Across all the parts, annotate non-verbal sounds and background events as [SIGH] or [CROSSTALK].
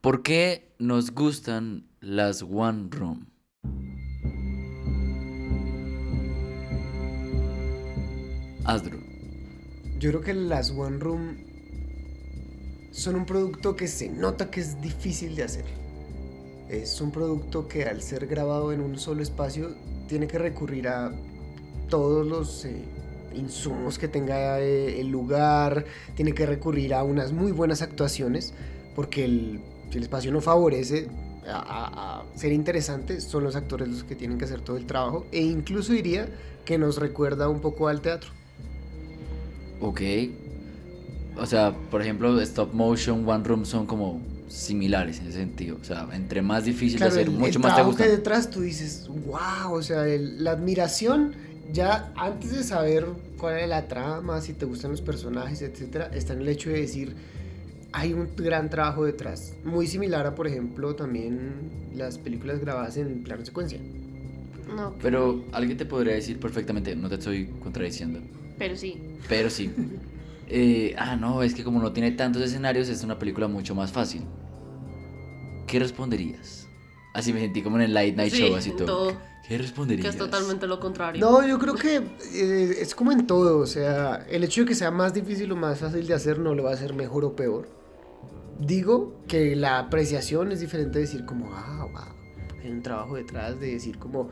¿Por qué nos gustan las One Room? Asdru. Yo creo que las One Room son un producto que se nota que es difícil de hacer. Es un producto que al ser grabado en un solo espacio tiene que recurrir a todos los eh, insumos que tenga eh, el lugar, tiene que recurrir a unas muy buenas actuaciones, porque el, si el espacio no favorece a, a- a ser interesante, son los actores los que tienen que hacer todo el trabajo, e incluso diría que nos recuerda un poco al teatro. Ok. O sea, por ejemplo, stop motion, One Room son como similares en ese sentido. O sea, entre más difícil Claro, de hacer, el, mucho el más te gusta. que detrás tú dices, wow, o sea, el- la admiración ya antes de saber cuál es la trama, si te gustan los personajes, etcétera, está en el hecho de decir, hay un gran trabajo detrás. Muy similar a, por ejemplo, también las películas grabadas en plano secuencia. No, Pero alguien te podría decir perfectamente, no te estoy contradiciendo. pero sí. Pero sí. [LAUGHS] Eh, ah, no, es que como no tiene tantos escenarios, es una película mucho más fácil. ¿Qué responderías? Así me sentí como en el Late Night Sí, Show, así todo. todo. ¿Qué Que responderías? es totalmente lo contrario. No, yo creo que eh, es como en todo, o sea, el hecho de que sea más difícil o más fácil de hacer no lo va a hacer mejor o peor. Digo que la apreciación es diferente de decir como, ah, wow, hay un trabajo detrás de decir como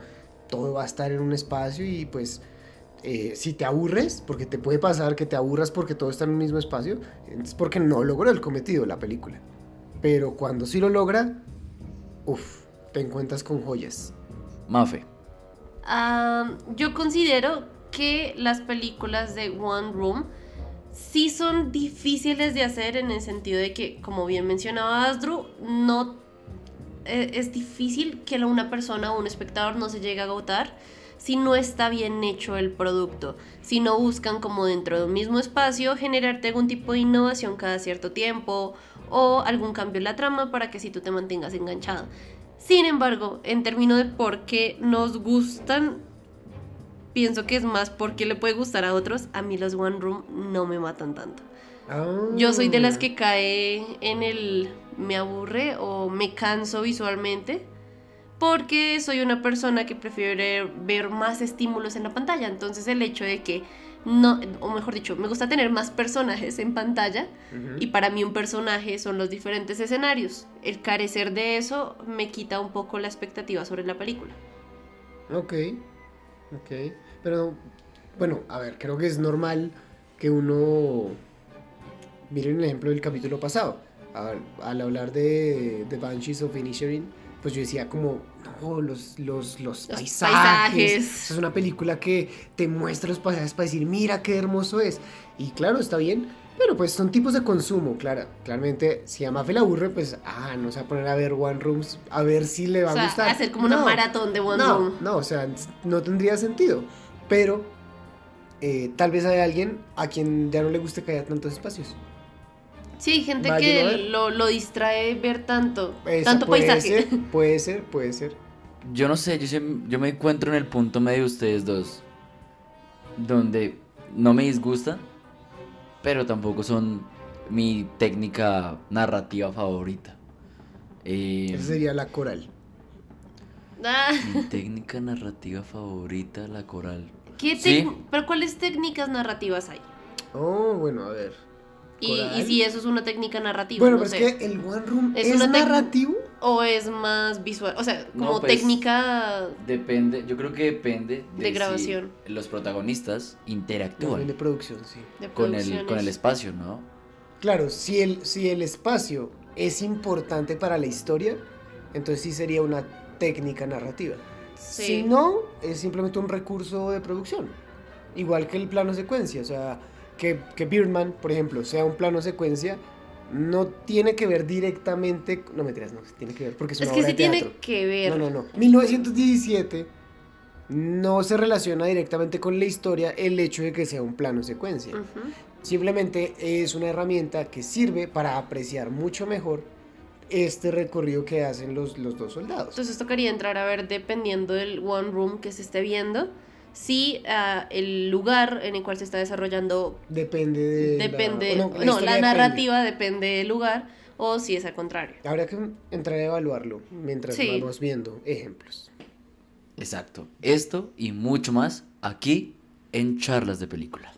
todo va a estar en un espacio y pues eh, si te aburres, porque te puede pasar que te aburras porque todo está en un mismo espacio, es porque no logró el cometido la película. Pero cuando sí lo logra, uff, te encuentras con joyas. Mafe. Ah, yo considero que las películas de One Room sí son difíciles de hacer en el sentido de que, como bien mencionaba Asdru, no eh, es difícil que una persona o un espectador no se llegue a agotar si no está bien hecho el producto, si no buscan como dentro de un mismo espacio generarte algún tipo de innovación cada cierto tiempo o algún cambio en la trama para que si tú te mantengas enganchado. Sin embargo, en términos de por qué nos gustan, pienso que es más porque le puede gustar a otros. A mí los One Room no me matan tanto. Yo soy de las que cae en el me aburre o me canso visualmente porque soy una persona que prefiere ver más estímulos en la pantalla. Entonces el hecho de que no, o mejor dicho, me gusta tener más personajes en pantalla Ujú. y para mí un personaje son los diferentes escenarios. El carecer de eso me quita un poco la expectativa sobre la película. Ok, ok. Pero, bueno, a ver, creo que es normal que uno... Miren el ejemplo del capítulo pasado. A al hablar de The Banshees of Inisherin, pues yo decía como, no, los, los, los, Los paisajes. paisajes. Es una película que te muestra los paisajes para decir, mira qué hermoso es. Y claro, está bien, pero pues son tipos de consumo, claro. Claramente, si a Mafe le aburre, pues, ah, no se va a poner a ver One Rooms a ver si le va O sea, a gustar. hacer como una No. maratón de One No, Room. no, o sea, no tendría sentido. Pero eh, tal vez hay alguien a quien ya no le guste que haya tantos espacios. Sí, gente que lo, lo distrae ver tanto, Esa tanto puede paisaje. Ser, [LAUGHS] puede ser, puede ser. Yo no sé, yo, siem- yo me encuentro en el punto medio de ustedes dos. Donde no me disgusta, pero tampoco son mi técnica narrativa favorita. Eh, Esa sería la coral. Ah, mi [LAUGHS] técnica narrativa favorita, la coral. ¿Qué Sí. ¿Pero cuáles técnicas narrativas hay? Oh, bueno, a ver. Y, y si eso es una técnica narrativa, Bueno, no pero sé. es que el One Room Es es, narrativo. O es más visual, o sea, No, como pues, técnica Depende, yo creo que depende De si grabación. los protagonistas No, interactúan de producción, sí. de con el, con el espacio, ¿no? Claro, si el, si el espacio es importante para la historia, entonces sí sería una técnica narrativa. Sí. Si no, es simplemente un recurso de producción. Igual que el plano secuencia. O sea, que, que Birdman, por ejemplo, sea un plano secuencia, no tiene que ver directamente. No me no, tiene que ver porque es una Es que obra sí de tiene teatro. que ver. No, no, no. 1917 no se relaciona directamente con la historia el hecho de que sea un plano secuencia. Simplemente es una herramienta que sirve para apreciar mucho mejor este recorrido que hacen los, los dos soldados. Entonces tocaría entrar a ver, dependiendo del one room que se esté viendo, si ah, el lugar en el cual se está desarrollando Depende de. depende, la, no, la, narrativa depende del lugar o si es al contrario. Habría que entrar a evaluarlo mientras Sí. vamos viendo ejemplos. Exacto. Esto y mucho más aquí en Charlas de Película.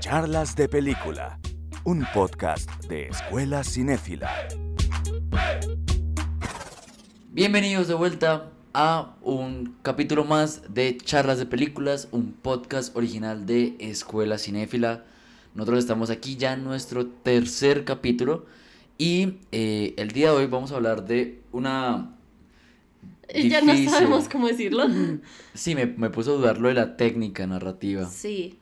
Charlas de Película, un podcast de Escuela Cinéfila. Bienvenidos de vuelta a un capítulo más de Charlas de Películas, un podcast original de Escuela Cinéfila. Nosotros estamos aquí ya en nuestro tercer capítulo y eh, el día de hoy vamos a hablar de una... Ya no difícil- sabemos cómo decirlo. [LAUGHS] Sí, me, me puso a dudar lo de la técnica narrativa. Sí.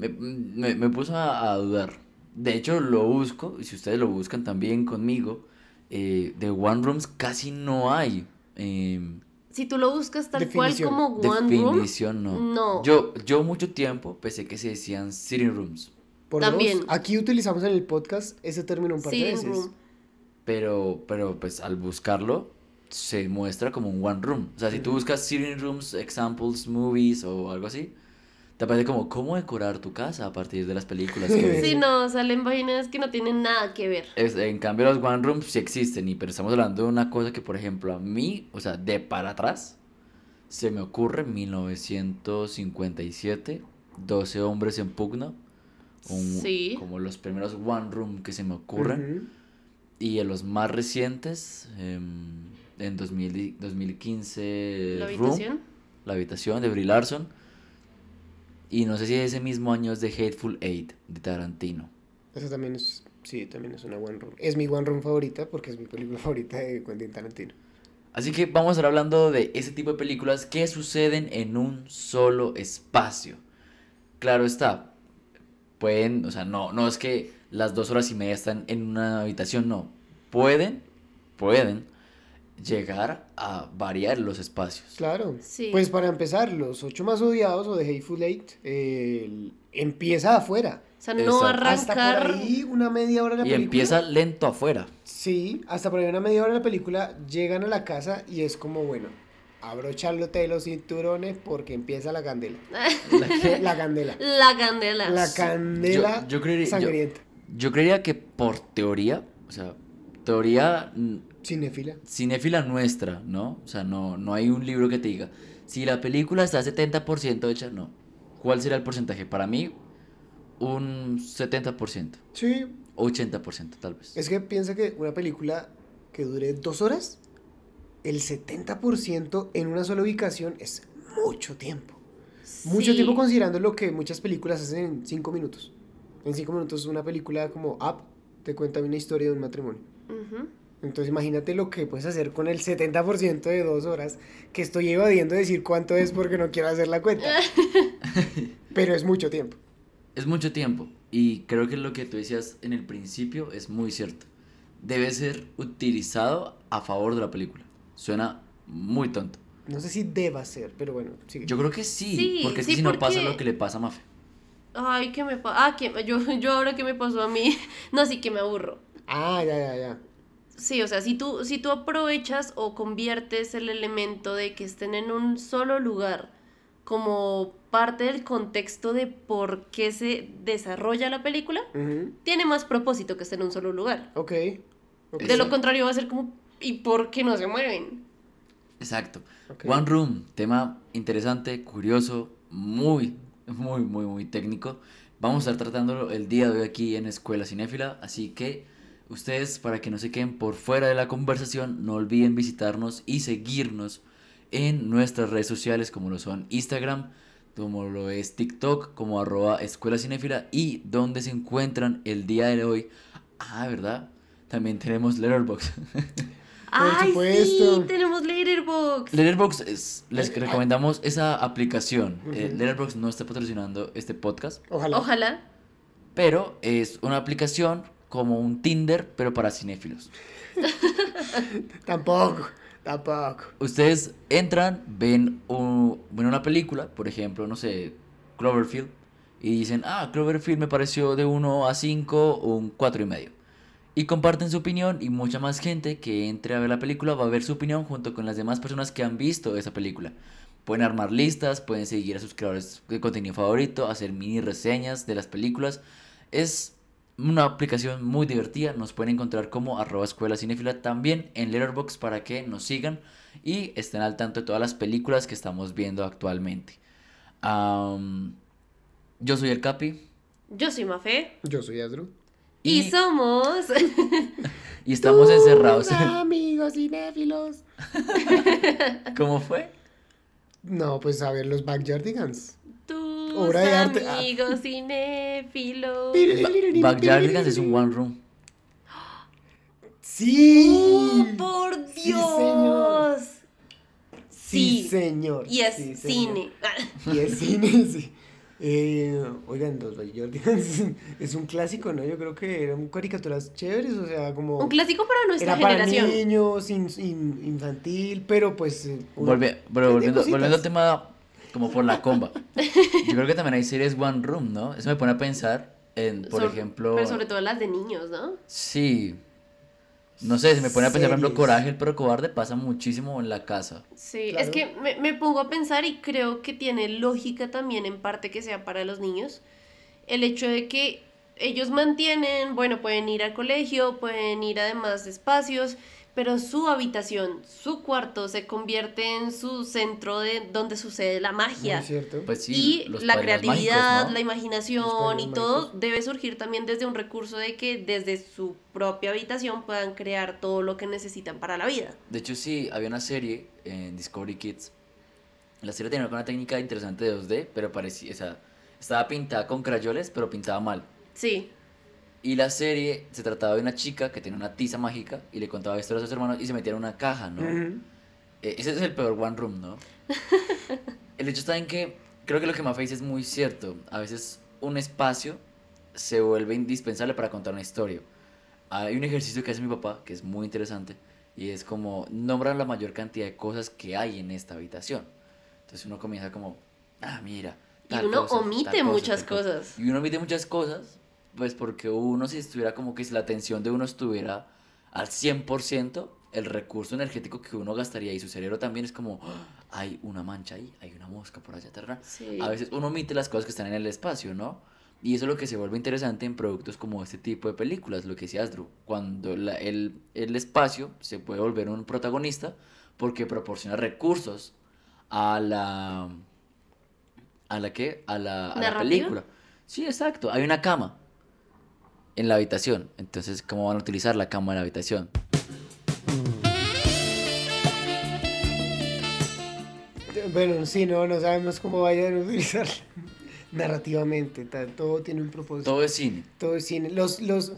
Me, me- me puso a, a dudar. De hecho, lo busco, y si ustedes lo buscan también conmigo, eh, de One Rooms casi no hay. eh, Si tú lo buscas tal cual como One Room, definición, no. no. Yo, yo mucho tiempo pensé que se decían Sitting Rooms, Por También. dos, aquí utilizamos en el podcast ese término un par de veces. Room. pero, pero pues al buscarlo se muestra como un One Room. O sea, si tú buscas Sitting Rooms, Examples, Movies o algo así, te aparece como cómo decorar tu casa a partir de las películas que ves. Sí, no, salen vainas que no tienen nada que ver. Es- en cambio los one rooms sí existen, y, pero estamos hablando de una cosa que por ejemplo a mí, o sea, de para atrás, se me ocurre en 1957, 12 hombres en pugna, un- Sí. como los primeros one room que se me ocurren, y en los más recientes, em, en 2000 y- 2015, La Room, habitación. La habitación de Brie Larson, y no sé si ese mismo año es de Hateful Eight, de Tarantino. Eso también es, sí, también es una One Room. Es mi One Room favorita porque es mi película [LAUGHS] favorita de Quentin Tarantino. Así que vamos a estar hablando de ese tipo de películas que suceden en un solo espacio. Claro está, pueden, o sea, no, no es que las dos horas y media están en una habitación, no. Pueden, pueden llegar a variar los espacios. Claro. Sí. Pues para empezar, los ocho más odiados o de Hateful Eight eh, empieza afuera. O sea, no Exacto. Hasta por arrancar. ahí una media hora de la Y película. empieza lento afuera. Sí, hasta por ahí una media hora de la película llegan a la casa y es como, bueno, abrocharlote de los cinturones porque empieza la candela. [LAUGHS] ¿La qué? La candela. La candela. La candela Yo- yo creería- yo- sangrienta. Yo creería que por teoría, o sea, teoría Cinéfila. cinéfila nuestra, ¿no? O sea, no, no hay un libro que te diga, si la película está 70% hecha, no. ¿Cuál será el porcentaje? Para mí, un 70%, Sí, 80% tal vez. es que piensa que una película que dure dos horas, el 70% en una sola ubicación es mucho tiempo. Mucho Sí. tiempo considerando lo que muchas películas hacen en cinco minutos. En cinco minutos una película como Up te cuenta una historia de un matrimonio. Ujú. Entonces imagínate lo que puedes hacer con el 70% de dos horas, que estoy evadiendo decir cuánto es porque no quiero hacer la cuenta. [LAUGHS] Pero es mucho tiempo. Es mucho tiempo y creo que lo que tú decías en el principio es muy cierto. Debe ser utilizado a favor de la película. Suena muy tonto. No sé si deba ser, pero bueno, sigue. Yo creo que sí, Sí, porque es que sí, si no pasa lo que le pasa a Mafe. Ay, ¿qué me pasa? Ah, que yo, yo ahora qué me pasó a mí. [LAUGHS] No, sí que me aburro. Ah, ya, ya, ya. Sí, o sea, si tú, si tú aprovechas o conviertes el elemento de que estén en un solo lugar como parte del contexto de por qué se desarrolla la película, tiene más propósito que esté en un solo lugar. Ok. ok. De lo contrario va a ser como, ¿y por qué no se mueven? Exacto. One Room, tema interesante, curioso, muy, muy, muy, muy técnico. Vamos a estar tratándolo el día de hoy aquí en Escuela Cinéfila, así que ustedes, para que no se queden por fuera de la conversación, no olviden visitarnos y seguirnos en nuestras redes sociales como lo son Instagram, como lo es TikTok, como arroba Escuela Cinéfila y donde se encuentran el día de hoy. Ah, ¿verdad? También tenemos Letterboxd. [LAUGHS] ¡Ay, supuesto. sí! Tenemos Letterboxd. Letterboxd es, les Eh, recomendamos esa aplicación. Eh, Ujú. Letterboxd no está patrocinando este podcast, Ojalá. Ojalá. pero es una aplicación como un Tinder, pero para cinéfilos. [LAUGHS] Tampoco, tampoco. Ustedes entran, ven, un- ven una película, por ejemplo, no sé, Cloverfield, y dicen, ah, Cloverfield me pareció de 1 a 5 o un 4 y medio. Y comparten su opinión y mucha más gente que entre a ver la película va a ver su opinión junto con las demás personas que han visto esa película. Pueden armar listas, pueden seguir a sus creadores de contenido favorito, hacer mini reseñas de las películas. Es una aplicación muy divertida. Nos pueden encontrar como arroba escuela cinéfila también en Letterboxd para que nos sigan y estén al tanto de todas las películas que estamos viendo actualmente. Yo soy el Capi Yo soy Mafe. Yo soy Adru. Y, y, somos. [LAUGHS] y estamos encerrados. Tus amigos cinéfilos. [LAUGHS] ¿Cómo fue? No, pues a ver los Backyardigans. Tus Obra de arte. Ah. amigos cinéfilos. Backyardigans es un one room. Sí. ¡Oh, por Sí, Dios! señor. Sí. Sí, señor. Y es Sí, señor. cine. Y es cine, [LAUGHS] sí. Eh, oigan, los Backyardigans [LAUGHS] es un clásico, ¿no? Yo creo que eran caricaturas chéveres, o sea, como... Un clásico para nuestra Era para generación. niños, in- in- infantil, pero pues... eh, Volve- pero volviendo, volviendo al tema como por la comba. Yo creo que también hay series one room, ¿no? Eso me pone a pensar en, por Sobre- ejemplo... Pero sobre todo las de niños, ¿no? Sí. No sé, se me pone a pensar, por ejemplo. Coraje, el perro cobarde pasa muchísimo en la casa. Sí, Claro. es que me, me pongo a pensar y creo que tiene lógica también en parte que sea para los niños. El hecho de que ellos mantienen, bueno, pueden ir al colegio, pueden ir además de espacios, pero su habitación, su cuarto se convierte en su centro de donde sucede la magia. Muy cierto. Pues sí, y los la creatividad, mágicos, ¿no? la imaginación y todo mágicos. debe surgir también desde un recurso de que desde su propia habitación puedan crear todo lo que necesitan para la vida. De hecho, sí, había una serie en Discovery Kids. La serie tenía una técnica interesante de 2D, pero parecía, o sea, estaba pintada con crayoles, pero pintada mal. Sí, Y la serie se trataba de una chica que tenía una tiza mágica y le contaba historias a sus hermanos y se metía en una caja, ¿no? Ujú. Eh, ese es el peor one room, ¿no? [LAUGHS] el hecho está en que creo que lo que Mafe dice es muy cierto. A veces un espacio se vuelve indispensable para contar una historia. Hay un ejercicio que hace mi papá que es muy interesante y es como nombrar la mayor cantidad de cosas que hay en esta habitación. Entonces uno comienza como, ah, mira. Y uno cosa, tal omite cosa, muchas tal cosa". cosas. Y uno omite muchas cosas, pues porque uno si estuviera como que si la atención de uno estuviera al 100%, el recurso energético que uno gastaría y su cerebro también es como, "Ah, hay una mancha ahí, hay una mosca por allá atrás. Sí. A veces uno omite las cosas que están en el espacio, ¿no? Y eso es lo que se vuelve interesante en productos como este tipo de películas, lo que decías, Drew, cuando la- el, el espacio se puede volver un protagonista porque proporciona recursos a la... ¿A la qué? A la, a la ¿Narrativa? película. Sí, exacto. Hay una cama en la habitación. Entonces, ¿cómo van a utilizar la cama en la habitación? Bueno, sí, no, no sabemos cómo vayan a utilizar [LAUGHS] narrativamente. Todo tiene un propósito. Todo es cine. Todo es cine. Los, los,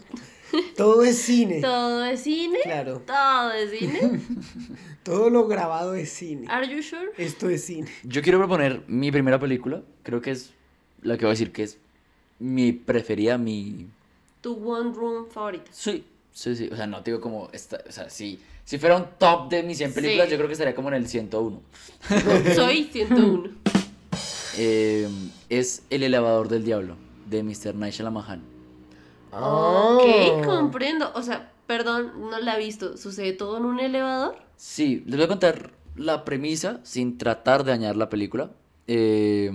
todo es cine. Todo es cine. Claro. Todo es cine. [LAUGHS] Todo lo grabado es cine. Are you sure? Esto es cine. Yo quiero proponer mi primera película. Creo que es la que voy a decir que es mi preferida, mi... Tu one room favorita. Sí, sí, sí. O sea, no te digo como... Esta, o sea, si, si fuera un top de mis 100 películas, Sí. yo creo que estaría como en el 101. [LAUGHS] Soy 101. Eh, es El elevador del diablo, de Mr. Night Shyamalan. Ah. Ok, comprendo. O sea, perdón, no la he visto. ¿Sucede todo en un elevador? Sí, les voy a contar la premisa sin tratar de dañar la película. Eh,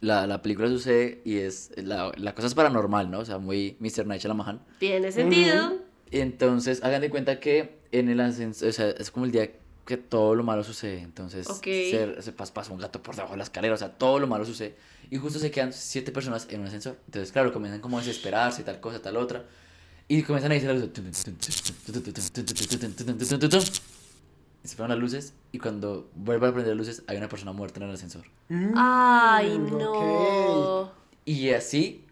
la, la película sucede y es... La, la cosa es paranormal, ¿no? O sea, muy Mr. Night Shyamalan. Tiene sentido. Entonces, hagan de cuenta que en el ascensor, o sea, es como el día que todo lo malo sucede. Entonces, Ok. se, se pas- pasa un gato por debajo de la escalera, o sea, todo lo malo sucede. Y justo se quedan siete personas en un ascensor. Entonces, claro, comienzan como a desesperarse, tal cosa, tal otra. Y comienzan a luces. Y se fueron las luces y cuando vuelve a prender las luces hay una persona muerta en el ascensor. Mm, Ay, no. Y así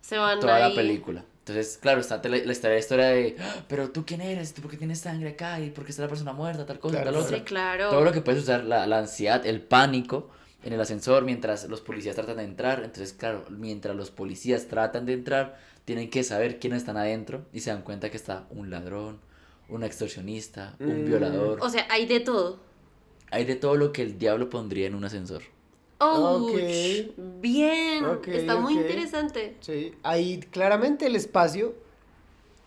Se van toda ahí. la película. Entonces, claro, está la, la historia, la historia de, "Ah, pero tú quién eres, tú por qué tienes sangre acá y por qué está la persona muerta, tal cosa, Claro, tal otra. Sí, claro. Todo lo que puedes usar, la, la ansiedad, el pánico en el ascensor mientras los policías tratan de entrar. Entonces, claro, mientras los policías tratan de entrar, tienen que saber quiénes están adentro y se dan cuenta que está un ladrón, un extorsionista, un Mm. violador. O sea, hay de todo. Hay de todo lo que el diablo pondría en un ascensor. Ouch. Ok. Bien. Ok, Está muy ok. interesante. Sí, ahí claramente el espacio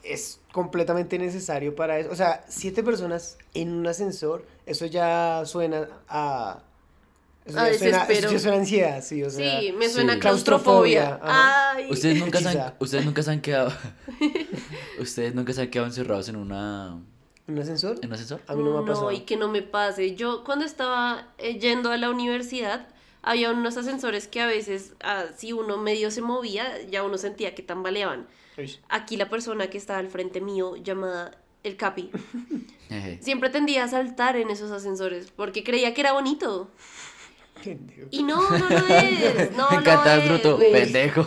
es completamente necesario para eso. O sea, siete personas en un ascensor, eso ya suena a, Eso A ya suena, desespero. eso ya suena ansiedad, sí, o sea. Sí, me suena sí. claustrofobia. Claustrofobia. Ay. Ustedes nunca, se han, ustedes nunca se han quedado. [LAUGHS] ustedes nunca se han quedado encerrados en una. ¿Un ascensor? en un ascensor. A mí no me ha pasado. y que no me pase. Yo cuando estaba eh, yendo a la universidad, había unos ascensores que a veces, ah, si uno medio se movía, ya uno sentía que tambaleaban. Uy, Aquí la persona que estaba al frente mío, llamada el Capi, [LAUGHS] siempre tendía a saltar en esos ascensores porque creía que era bonito. pendejo. Y no, no lo es. [LAUGHS] No Me lo encanta es, Bruto, pendejo.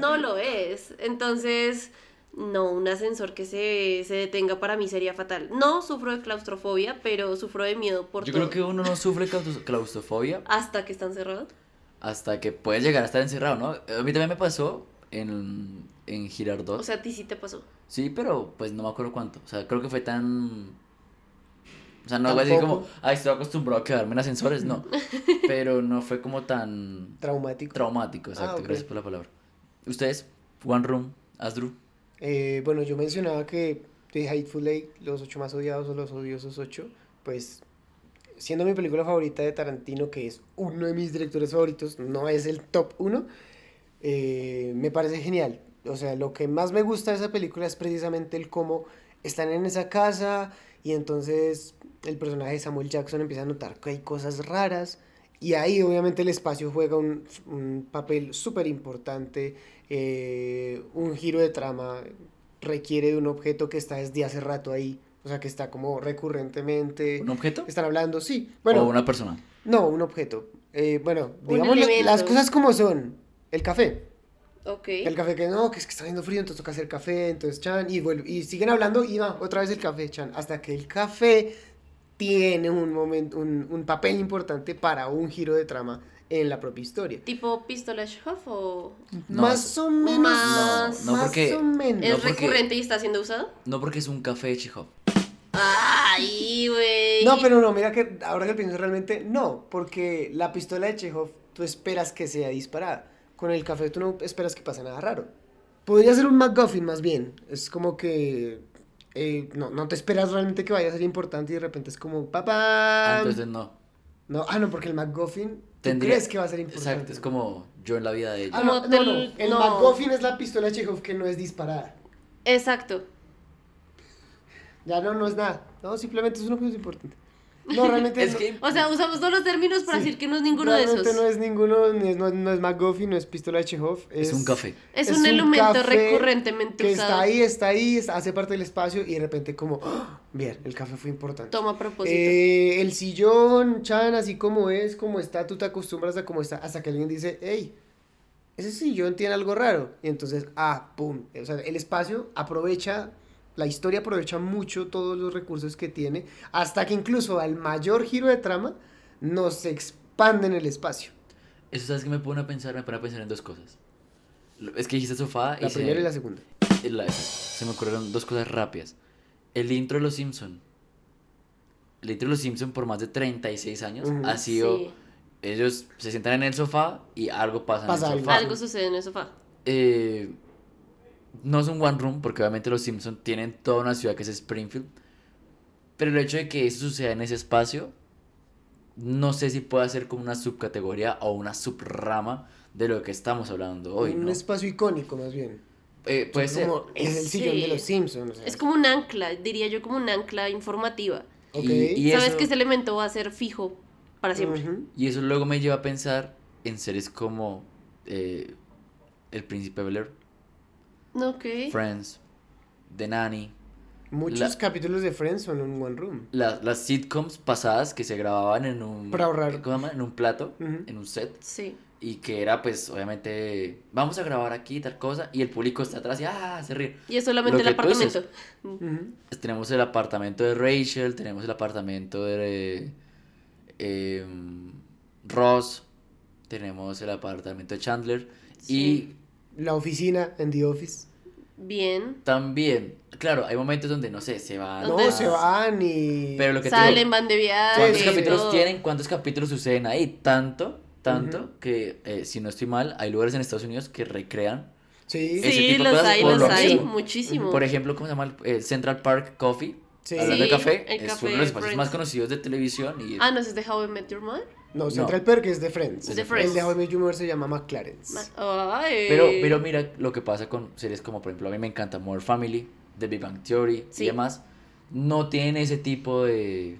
No lo es. Entonces, no, un ascensor que se, se detenga para mí sería fatal. No sufro de claustrofobia, pero sufro de miedo por Yo todo. creo que uno no sufre claus- claustrofobia Hasta que están cerrados. hasta que puedes llegar a estar encerrado, ¿no? A mí también me pasó en, en Girardot. O sea, a ti sí te pasó. sí, pero pues no me acuerdo cuánto. O sea, creo que fue tan. O sea, no voy a decir como, ay, estoy acostumbrado a quedarme en ascensores, no. [LAUGHS] Pero no fue como tan Traumático. traumático, exacto. Ah. Gracias por la palabra. Ustedes, One Room, Asdru. Eh, bueno, yo mencionaba que The Hateful Eight, Los Ocho Más Odiados o Los Odiosos Ocho, pues siendo mi película favorita de Tarantino, que es uno de mis directores favoritos, no es el top uno, eh, me parece genial. O sea, lo que más me gusta de esa película es precisamente el cómo están en esa casa y entonces el personaje de Samuel Jackson empieza a notar que hay cosas raras y ahí obviamente el espacio juega un, un papel súper importante, eh, un giro de trama requiere de un objeto que está desde hace rato ahí, o sea que está como recurrentemente... ¿Un objeto? Están hablando, sí. Bueno, o una persona. no, un objeto. Eh, bueno, digamos las cosas como son. El café. Ok. El café que no, que es que está haciendo frío, entonces toca hacer café, entonces chan, y, vuelve, y siguen hablando y va, otra vez el café, chan, hasta que el café tiene un momento, un, un papel importante para un giro de trama en la propia historia. ¿Tipo Pistola Hoff o No, más o menos. Más- No, no, porque- o menos. es porque- recurrente y está siendo usado? No porque es un café de Chekhov. Ay, güey. No, pero no, mira que ahora que pienso realmente, no, porque la pistola de Chekhov tú esperas que sea disparada. Con el café tú no esperas que pase nada raro. Podría ser un MacGuffin más bien. Es como que eh, no, no te esperas realmente que vaya a ser importante y de repente es como Ah, papá. entonces no. No, ah, no, porque el Tendría- crees que va a ser importante. Exacto, es como yo en la vida de ella. Ah, no, no, no, El no. MacGuffin es la pistola de Chekhov que no es disparada. Exacto. Ya no, no es nada. No, simplemente es un objeto importante. No, realmente [LAUGHS] Es no- que O sea, usamos todos los términos para Sí. decir que no es ninguno de esos. no es ninguno, ni es- no, no es MacGuffin, no es pistola de Chekhov. es un café. Es, es un, un elemento café recurrentemente Que usado. está ahí, está ahí, está- hace parte del espacio y de repente como, ¡ah! bien, el café fue importante. Toma a propósito. Eh, el sillón, Chan, así como es, como está, tú te acostumbras a cómo está, hasta que alguien dice, hey, ese sillón tiene algo raro. Y entonces, ah, pum. O sea, el espacio aprovecha, la historia aprovecha mucho todos los recursos que tiene, hasta que incluso al mayor giro de trama nos expande en el espacio. Eso sabes que me pone a pensar, me pone a pensar en dos cosas. Es que dijiste sofá y La se, primera y la segunda. y la- se me ocurrieron dos cosas rápidas. El intro de Los Simpson. El intro de Los Simpson por más de 36 años Ujú. ha sido Sí. ellos se sientan en el sofá y algo pasa, Pasa en el algo. sofá. Algo sucede en el sofá. Eh, no es un one room porque obviamente los Simpson tienen toda una ciudad que es Springfield. Pero el hecho de que eso suceda en ese espacio, no sé si puede ser como una subcategoría o una subrama de lo que estamos hablando hoy, un ¿no? espacio icónico más bien. Eh, puede ser. Como es el sillón Sí. de los Simpsons. Es como un ancla, diría yo como un ancla informativa. ok. Y, y Sabes eso, que ese elemento va a ser fijo para siempre. Y eso luego me lleva a pensar en series como eh, El Príncipe Bel Air, Ok. Friends, The Nanny, Muchos La- capítulos de Friends son en One Room. la- las sitcoms pasadas que se grababan en un, Para ahorrar. ¿cómo se llama? En un plato, en un set. Sí. Y que era, pues, obviamente, vamos a grabar aquí tal cosa. Y el público está atrás y, ah, se ríe. Y es solamente Lo el dices. apartamento. Pues, tenemos el apartamento de Rachel, tenemos el apartamento de eh, Ross, tenemos el apartamento de Chandler. Sí. La oficina en The Office. Bien. También, claro, hay momentos donde, no sé, se van. No, se van y... Pero lo que Salen, digo, van de viaje. ¿Cuántos capítulos todo. tienen? ¿Cuántos capítulos suceden ahí? Tanto, tanto, que eh, si no estoy mal, hay lugares en Estados Unidos que recrean Sí. ese Sí, tipo de los cosas hay, por los lo hay. mismo. Muchísimo. Por ejemplo, ¿cómo se llama? El Central Park Coffee. Sí. Hablando de café, el es café uno de los espacios Friends. más conocidos de televisión y Ah, no, es de How I Met Your Mother. No, No. Central Perk es de Friends. Es de El Friends. de How I Met Your Mother se llama McLaren's. Ma- Ay. Pero, pero mira lo que pasa con series como, por ejemplo, a mí me encanta More Family, The Big Bang Theory Sí. y demás. No tienen ese tipo de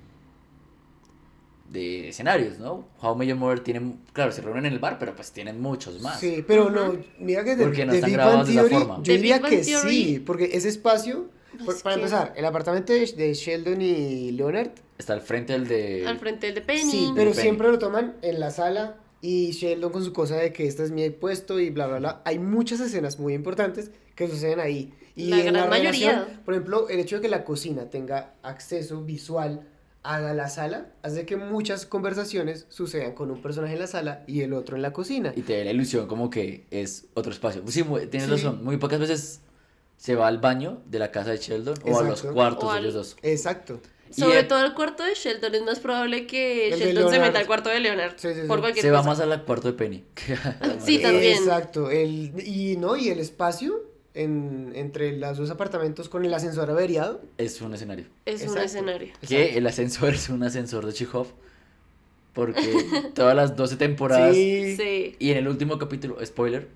de escenarios, ¿no? How I Met Your Mother tienen, claro, se reúnen en el bar, pero pues tienen muchos más. Sí, pero no, mira que de, Porque no de están Big grabados Bang de esa Theory, forma. yo diría Big Bang que Theory- sí, porque ese espacio, por- para que- empezar, el apartamento de, de Sheldon y Leonard, Está al frente del de Al frente del de Penny. sí, pero Penny. siempre lo toman en la sala y Sheldon con su cosa de que este es mi puesto y bla, bla, bla. Hay muchas escenas muy importantes que suceden ahí. Y La en la gran mayoría. relación, por ejemplo, el hecho de que la cocina tenga acceso visual a la sala hace que muchas conversaciones sucedan con un personaje en la sala y el otro en la cocina. y te da la ilusión como que es otro espacio. Sí, mu- tienes Sí. razón. Muy pocas veces se va al baño de la casa de Sheldon o a los cuartos O de al- ellos dos. Exacto. Y Sobre el- todo el cuarto de Sheldon es más probable que El Sheldon se meta al cuarto de Leonard. Sí, sí, sí. Por cualquier Se va más al cuarto de Penny. [LAUGHS] Sí, madre. también. Exacto. El, y no, y el espacio en, entre los dos apartamentos con el ascensor averiado. Es un escenario. Es un escenario. Que el ascensor es un ascensor de Chekhov. Porque todas las 12 temporadas. Sí. Sí. Y en el último capítulo, spoiler,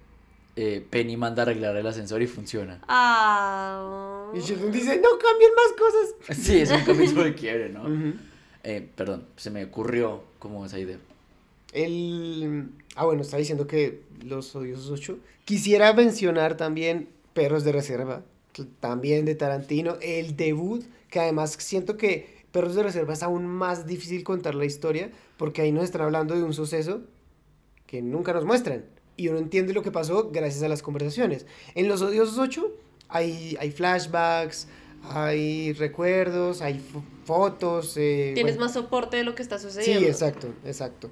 eh, Penny manda a arreglar el ascensor y funciona. Ah. Y Sheldon dice, no cambien más cosas. [LAUGHS] Sí, es un capítulo de quiebre, ¿no? Eh, perdón, se me ocurrió como esa idea. El... Ah, bueno, está diciendo que los odiosos 8. Quisiera mencionar también Perros de Reserva, también de Tarantino, el debut, que además siento que Perros de Reserva es aún más difícil contar la historia, porque ahí nos están hablando de un suceso que nunca nos muestran. Y uno entiende lo que pasó gracias a las conversaciones. En Los Odiosos 8 hay, hay flashbacks, hay recuerdos, hay fo- fotos. eh, Tienes bueno. más soporte de lo que está Sí, sucediendo. exacto, exacto.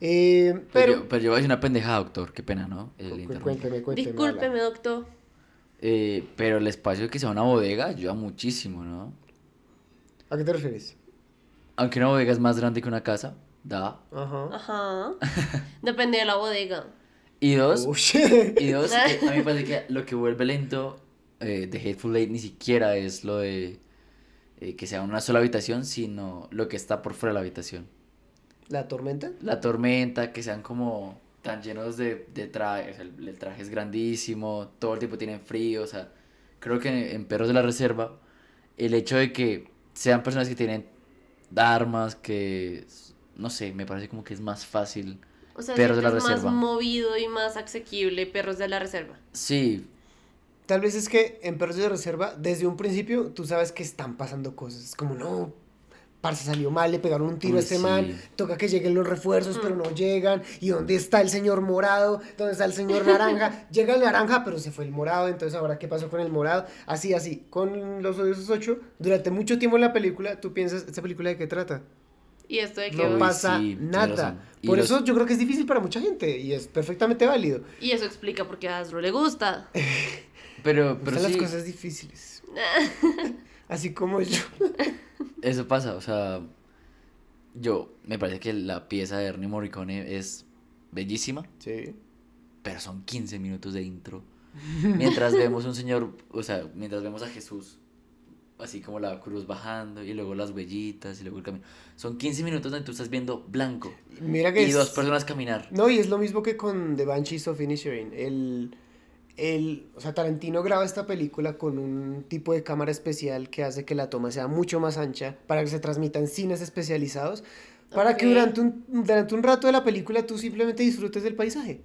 Eh, Pero, pero... yo, pero yo voy a decir una pendejada, doctor. Qué pena, ¿no? El Cu- interrumpir. Cuénteme, cuénteme. Discúlpeme, doctor. Eh, pero el espacio que sea una bodega ayuda muchísimo, ¿no? ¿A qué te refieres? Aunque una bodega es más grande que una casa, da. Ajá. Ajá. Depende de la bodega. Y dos, y dos, a mí me parece que lo que vuelve lento eh, de Hateful Eight ni siquiera es lo de eh, que sea una sola habitación, sino lo que está por fuera de la habitación. ¿La tormenta? La tormenta, que sean como tan llenos de, de trajes, el, el traje es grandísimo, todo el tiempo tienen frío, o sea, creo que en Perros de la Reserva, el hecho de que sean personas que tienen armas, que, no sé, me parece como que es más fácil. O sea, Perros de la es reserva. más movido y más asequible Perros de la Reserva. Sí, Tal vez es que en Perros de Reserva, desde un principio, tú sabes que están pasando cosas. Es como, no, parce salió mal, le pegaron un tiro Uy, a este sí. man, toca que lleguen los refuerzos, Mm. pero no llegan. ¿Y dónde está el señor morado? ¿Dónde está el señor naranja? [LAUGHS] Llega el naranja, pero se fue el morado, entonces ahora qué pasó con el morado? Así, así. Con los odiosos 8, durante mucho tiempo en la película, tú piensas, ¿esta película de qué trata? Y esto de que... No Uy, pasa sí, nada. Por los- eso yo creo que es difícil para mucha gente y es perfectamente válido. Y eso explica por qué a Hasbro le gusta. [LAUGHS] pero, pero sí, las cosas difíciles. [LAUGHS] Así como yo. [LAUGHS] eso pasa, o sea, yo, me parece que la pieza de Ernie Morricone es bellísima, Sí. pero son 15 minutos de intro. Mientras vemos un señor, o sea, mientras vemos a Jesús, así como la cruz bajando, y luego las huellitas, y luego el camino. Son 15 minutos donde tú estás viendo blanco. Mira que Y es- dos personas caminar. No, y es lo mismo que con The Banshees of Inisherin. El, el, o sea, Tarantino graba esta película con un tipo de cámara especial que hace que la toma sea mucho más ancha para que se transmita en cines especializados. Para que durante un, durante un rato de la película tú simplemente disfrutes del paisaje.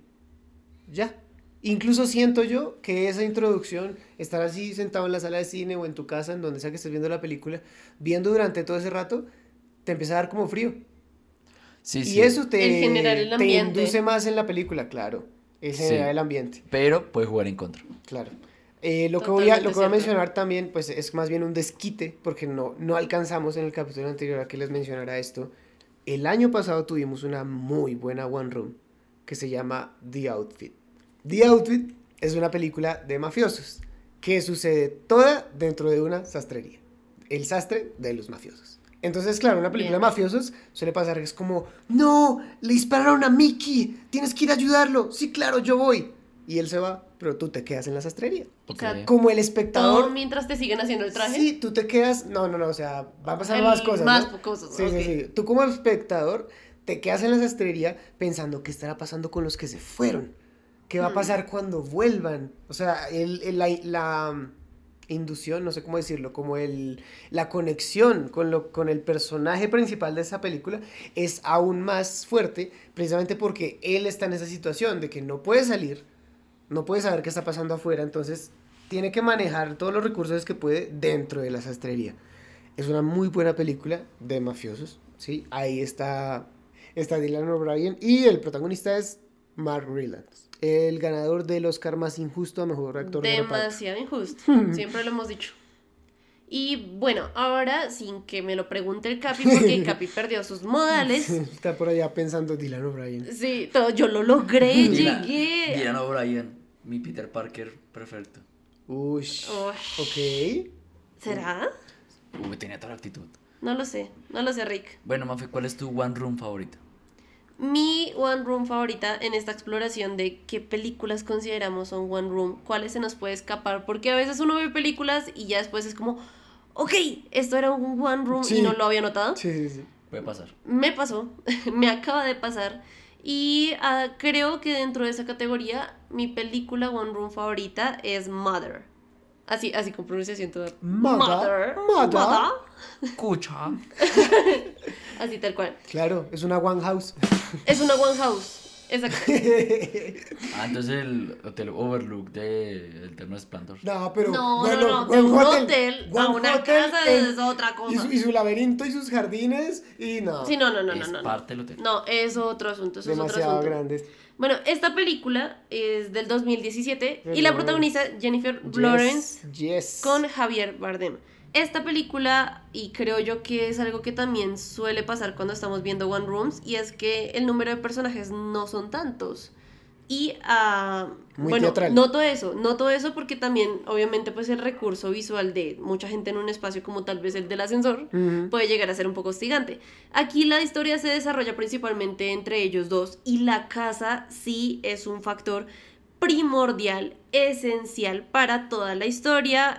Ya. Incluso siento yo que esa introducción, estar así sentado en la sala de cine o en tu casa, en donde sea que estés viendo la película, viendo durante todo ese rato, te empieza a dar como frío. Sí, Y sí. eso te, El generar el te ambiente. induce más en la película, claro. Es Sí. generar el ambiente, Pero puede jugar en contra. claro. Eh, lo, que voy a, lo que voy a mencionar también, pues es más bien un desquite, porque no, no alcanzamos en el capítulo anterior a que les mencionara esto. El año pasado tuvimos una muy buena One Room que se llama The Outfit. The Outfit es una película de mafiosos que sucede toda dentro de una sastrería. El sastre de los mafiosos. Entonces, claro, una película Bien. de mafiosos suele pasar que es como, no, le dispararon a Mickey, tienes que ir a ayudarlo. Sí, claro, yo voy. y él se va, pero tú te quedas en la sastrería. O sea. Como el Todo espectador. mientras te siguen haciendo el traje. Sí, tú te quedas. No, no, no, o sea, van a pasar El- más cosas. más ¿no? cosas, Sí, ok. sí, sí. Tú como espectador te quedas en la sastrería pensando qué estará pasando con los que se fueron. ¿Qué va a pasar cuando vuelvan? O sea, el, el- la, la, mm, inducción, no sé cómo decirlo, como el, la conexión con, lo, con el personaje principal de esa película es aún más fuerte, precisamente porque él está en esa situación de que no puede salir, no puede saber qué está pasando afuera, entonces tiene que manejar todos los recursos que puede dentro de la sastrería. Es una muy buena película de mafiosos, ¿sí? Ahí está, está Dylan O'Brien y el protagonista es Mark Rylance, el ganador del Oscar más injusto a mejor actor de reparto. Demasiado injusto. [LAUGHS] Siempre lo hemos dicho. Y bueno, ahora sin que me lo pregunte el Capi, porque el Capi [LAUGHS] perdió sus modales. [LAUGHS] Está por allá pensando Dylan O'Brien. Sí, todo, yo lo logré, Dylan- llegué. Dylan O'Brien, mi Peter Parker perfecto. Uy, Ush. ok. ¿Será? Uy, tenía toda la actitud. No lo sé, no lo sé, Rick. Bueno, Mafe, ¿cuál es tu One Room favorita? Mi One Room favorita en esta exploración de qué películas consideramos son One Room, cuáles se nos puede escapar, porque a veces uno ve películas y ya después es como, ok, esto era un One Room Sí. y no lo había notado. Sí, sí, sí. Puede pasar. Me pasó, [LAUGHS] me acaba de pasar. Y ah, creo que dentro de esa categoría, mi película One Room favorita es Mother. Así, así con pronunciación toda. Mother, mother. Escucha. [LAUGHS] Así tal cual. Claro, es una One House. Es una One House. Exacto. [LAUGHS] Ah, entonces el hotel Overlook de Eterno Esplendor. No, pero. No, bueno, no, no, de un hotel a una Hotel casa en- es otra cosa. Y su, y su laberinto y sus jardines y no. Sí, no, no, no, no, es no. no. parte del hotel. No, es otro asunto, otro demasiado asunto. grandes. Bueno, esta película es del 2017 Pero y la protagoniza Jennifer Yes, Lawrence Yes. con Javier Bardem. Esta película, y creo yo que es algo que también suele pasar cuando estamos viendo One Rooms, y es que el número de personajes no son tantos. Y, Muy bueno, teatral. noto eso, noto eso porque también, obviamente, pues el recurso visual de mucha gente en un espacio como tal vez el del ascensor, puede llegar a ser un poco hostigante. Aquí la historia se desarrolla principalmente entre ellos dos y la casa sí es un factor primordial, esencial para toda la historia.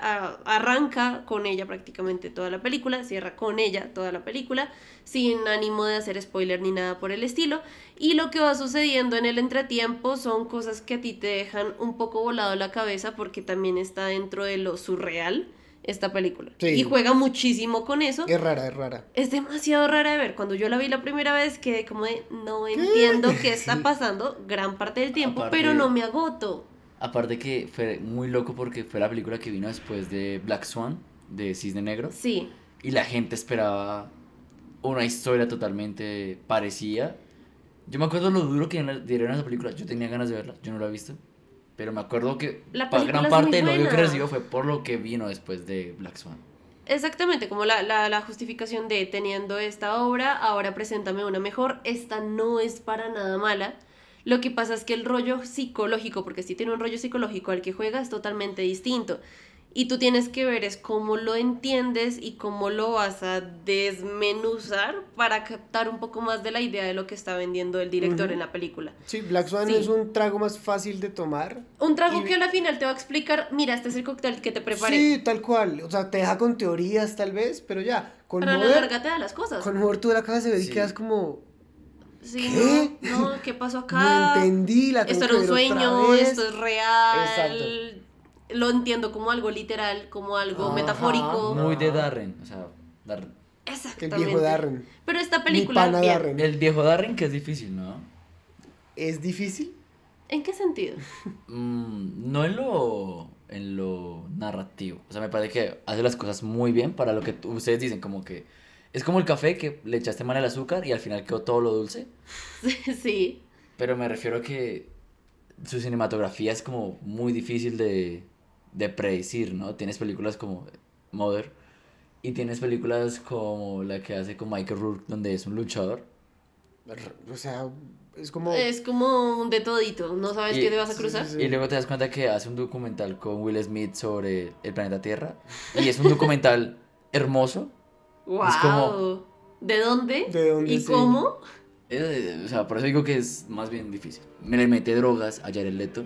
Arranca con ella prácticamente toda la película, cierra con ella toda la película, sin ánimo de hacer spoiler ni nada por el estilo. Y lo que va sucediendo en el entretiempo son cosas que a ti te dejan un poco volado la cabeza porque también está dentro de lo surreal esta película. Sí. Y juega muchísimo con eso. Es rara, es rara. Es demasiado rara de ver. Cuando yo la vi la primera vez quedé como de no entiendo qué [LAUGHS] está pasando gran parte del tiempo, Aparte- pero no me agoto. Aparte que fue muy loco porque fue la película que vino después de Black Swan, de Cisne Negro. Sí. Y la gente esperaba una historia totalmente parecida. Yo me acuerdo lo duro que dieron a esa película. Yo tenía ganas de verla, yo no la he visto. Pero me acuerdo que La gran parte del odio que recibió fue por lo que vino después de Black Swan. Exactamente, como la, la, la justificación de teniendo esta obra, ahora preséntame una mejor. Esta no es para nada mala. Lo que pasa es que el rollo psicológico, porque sí tiene un rollo psicológico al que juega, es totalmente distinto. Y tú tienes que ver es cómo lo entiendes y cómo lo vas a desmenuzar para captar un poco más de la idea de lo que está vendiendo el director Ujú. en la película. Sí, Black Swan Sí. es un trago más fácil de tomar. Un trago Y- que a la final te va a explicar, mira, este es el cóctel que te preparé. Sí, tal cual. O sea, te deja con teorías tal vez, pero ya. Con Pero a la Mother, larga te da las cosas. con Mother tú de la ver y Sí. quedas como. Sí, ¿Qué? no, no, ¿qué pasó [LAUGHS] No acá? entendí, la esto era un sueño, esto es real. Exacto. Lo entiendo como algo literal, como algo Ajá. metafórico. Muy de. Darren, o sea, Darren. El Exactamente. viejo Darren. Pero esta Mi película. pana bien. Darren. El viejo Darren que es difícil, ¿no? ¿Es difícil? ¿En qué sentido? [LAUGHS] Mm, no en lo, en lo narrativo. O sea, me parece que hace las cosas muy bien para lo que tú- ustedes dicen, como que es como el café que le echaste mal el azúcar y al final quedó todo lo dulce. [LAUGHS] sí. Pero me refiero a que su cinematografía es como muy difícil de, de predecir, ¿no? Tienes películas como Mother y tienes películas como la que hace con Michael Rourke, donde es un luchador. O sea, es como. Es como un de todito. No sabes Y- qué te vas a cruzar. sí, sí. Y luego te das cuenta que hace un documental con Will Smith sobre el planeta Tierra. Y es un documental [LAUGHS] hermoso. ¡Wow! Es como- ¿De dónde? ¿De dónde, ¿Y sí? cómo? Eh, o sea, por eso digo que es más bien difícil. Me le mete drogas a Jared Leto.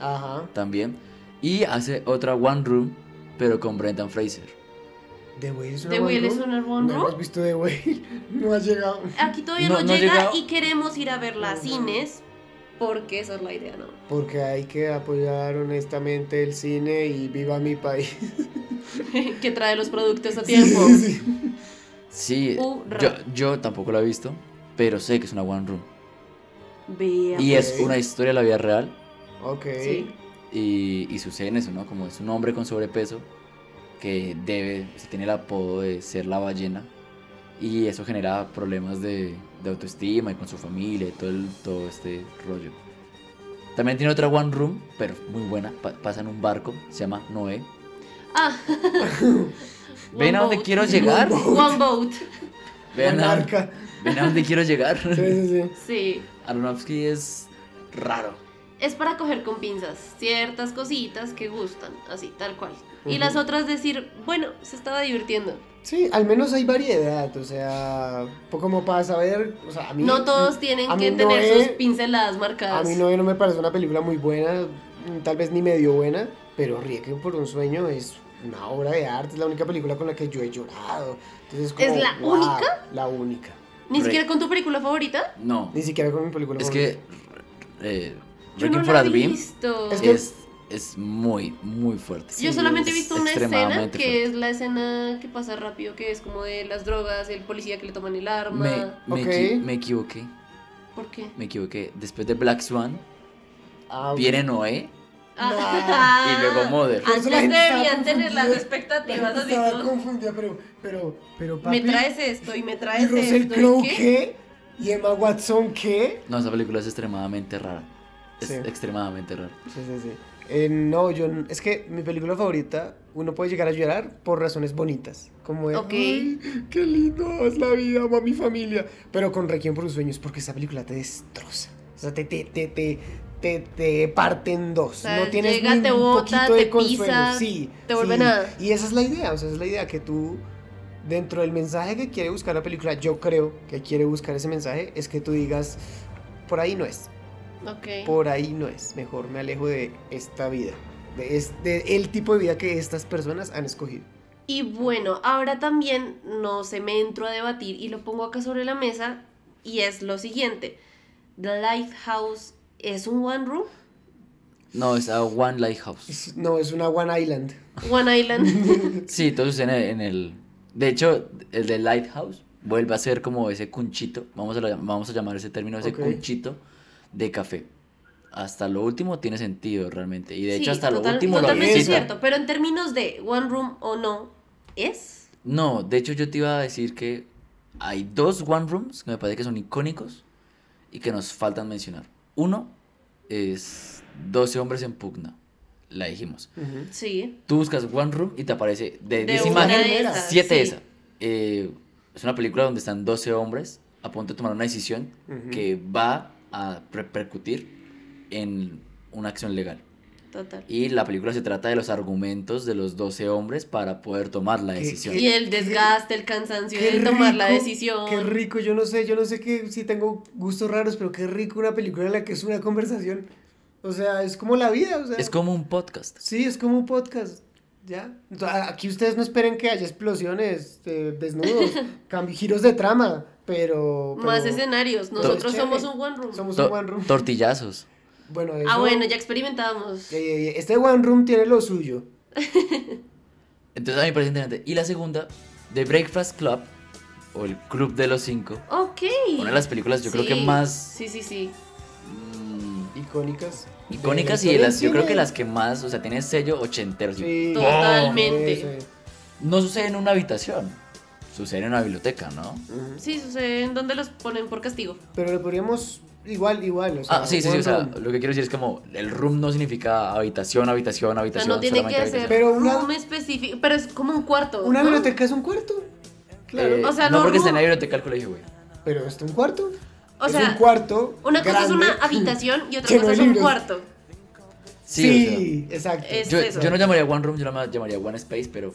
Ajá. también. Y hace otra One Room, pero con Brendan Fraser. The Whale es una The One Whale es Room? una One No Room. has visto The Whale. [LAUGHS] No has llegado. Aquí todavía No, no, no ha llega llegado. y queremos ir a verla a Ujú. cines porque esa es la idea, ¿no? Porque hay que apoyar honestamente el cine y viva mi país. [LAUGHS] que trae los productos a tiempo. Sí. Sí, yo, yo tampoco la he visto, pero sé que es una One Room. Vea. Y es una historia de la vida real. Ok. Sí. Y, y sucede en eso, ¿no? Como es un hombre con sobrepeso que debe, se tiene el apodo de ser la ballena. Y eso genera problemas de, de autoestima y con su familia y todo, el- todo este rollo. También tiene otra One Room, pero muy buena. pa- pasa en un barco, se llama Noé. Ah. [LAUGHS] ¿Ven a boat. quiero llegar? One boat. ¿Ven a, ven a dónde quiero llegar? Sí, sí, sí. Sí. Aronofsky es raro. Es para coger con pinzas ciertas cositas que gustan, así, tal cual. Y Ujú. las otras decir, bueno, se estaba divirtiendo. Sí, al menos hay variedad, o sea, como para saber, o sea, a mí... No todos tienen que tener Noé- sus pinceladas marcadas. A mí no, no me parece una película muy buena, mm, tal vez ni medio buena, pero Requiem por un sueño es una obra de arte, es la única película con la que yo he llorado. Entonces, como, ¿Es la wow, única? La única. Ni Re- siquiera con tu película favorita. No, Ni siquiera con mi película es que eh, Yo Requiem no for la a he Dream visto. Es que- es, es muy, muy fuerte. Yo solamente he visto una escena que fuerte. es la escena que pasa rápido, que es como de las drogas, el policía que le toman el arma. Me, me Ok. equi- me equivoqué, ¿Por qué? me equivoqué. Después de Black Swan Ah, viene Noé Ah, y luego Mother. Antes deberían tener las expectativas La estaba confundida, pero, pero, pero, papi, Me traes esto y me ¿y traes Russell esto. Crowe ¿y qué? ¿Y Emma Watson qué? No, esa película es extremadamente rara. Es Sí. extremadamente rara. Sí, sí, sí. Eh, no, yo es que mi película favorita, uno puede llegar a llorar por razones bonitas, como de, Ok. "Ay, qué lindo es la vida, amo a mi familia, pero con Requiem por un sueño es porque esa película te destroza, o sea, te, te, te, te, te, te parte en dos, O sea, no tienes llega, ni te un bota, poquito de te consuelo, pisa, sí, te vuelve sí. nada. y esa es la idea, o sea, esa es la idea que tú dentro del mensaje que quiere buscar la película, yo creo que quiere buscar ese mensaje es que tú digas por ahí no es Por ahí no es. Mejor me alejo de esta vida. De, el tipo de vida que estas personas han escogido. Y bueno, ahora también no se me entro a debatir y lo pongo acá sobre la mesa y es lo siguiente. The Lighthouse es un one room, No, es a One Lighthouse. Es- no, es una One Island. one island. [LAUGHS] Sí, todo sucede en el... De hecho, el de Lighthouse vuelve a ser como ese cunchito, vamos a, la- vamos a llamar ese término, ese cunchito de café. Hasta lo último tiene sentido realmente. Y de hecho Sí, hasta total- lo último lo necesita. cierto, pero en términos de one room o no, ¿es? No, de hecho yo te iba a decir que hay dos One Rooms que me parece que son icónicos y que nos faltan mencionar. Uno es 12 hombres en pugna, la dijimos. Sí. Tú buscas One Room y te aparece de De 10 una imágenes, de esas, 7 sí. esa. Eh, es una película donde están 12 hombres a punto de tomar una decisión que va a repercutir en una acción legal. Total. Y la película se trata de los argumentos de los 12 hombres para poder tomar la ¿Qué- decisión. qué- Y el desgaste, el cansancio de tomar la rico, decisión. Qué rico, yo no sé, yo no sé que si tengo gustos raros, pero qué rico una película en la que es una conversación. O sea, es como la vida, o sea. Es como un podcast. Sí, es como un podcast. ¿Ya? Aquí ustedes no esperen que haya explosiones, eh, desnudos, [LAUGHS] giros de trama, pero. Más escenarios. Nosotros somos un one room. Somos un one room. tortillazos. Bueno, eso, Ah, bueno, ya experimentamos. eh, Este one room tiene lo suyo. [LAUGHS] Entonces a mí me parece interesante. Y la segunda, The Breakfast Club, o el Club de los Cinco. Ok. Una de las películas yo creo que más Sí, sí, sí. mm, Icónicas. icónicas y las, yo creo que las que más, o sea, tienen sello ochentero. así. Sí. Totalmente. Sí, sí. No sucede en una habitación, sucede en una biblioteca, ¿no? Ujú. Sí, sucede en donde los ponen por castigo. Pero le podríamos igual, igual. O sea, Ah, sí, sí, sí, o sea, room. lo que quiero decir es como el room no significa habitación, habitación, O sea, habitación. no tiene que ser. Pero una- room específico, pero es como un cuarto. Una ¿no? biblioteca es un cuarto. Claro. Eh, O sea, no no porque está en la room. biblioteca del colegio, güey. Pero es un cuarto. O es sea, un cuarto. Una cosa es una habitación y [LAUGHS] otra cosa es un cuarto. Sí, Sí, exacto. Es- Yo, yo no llamaría One Room, yo la ma- llamaría One Space, pero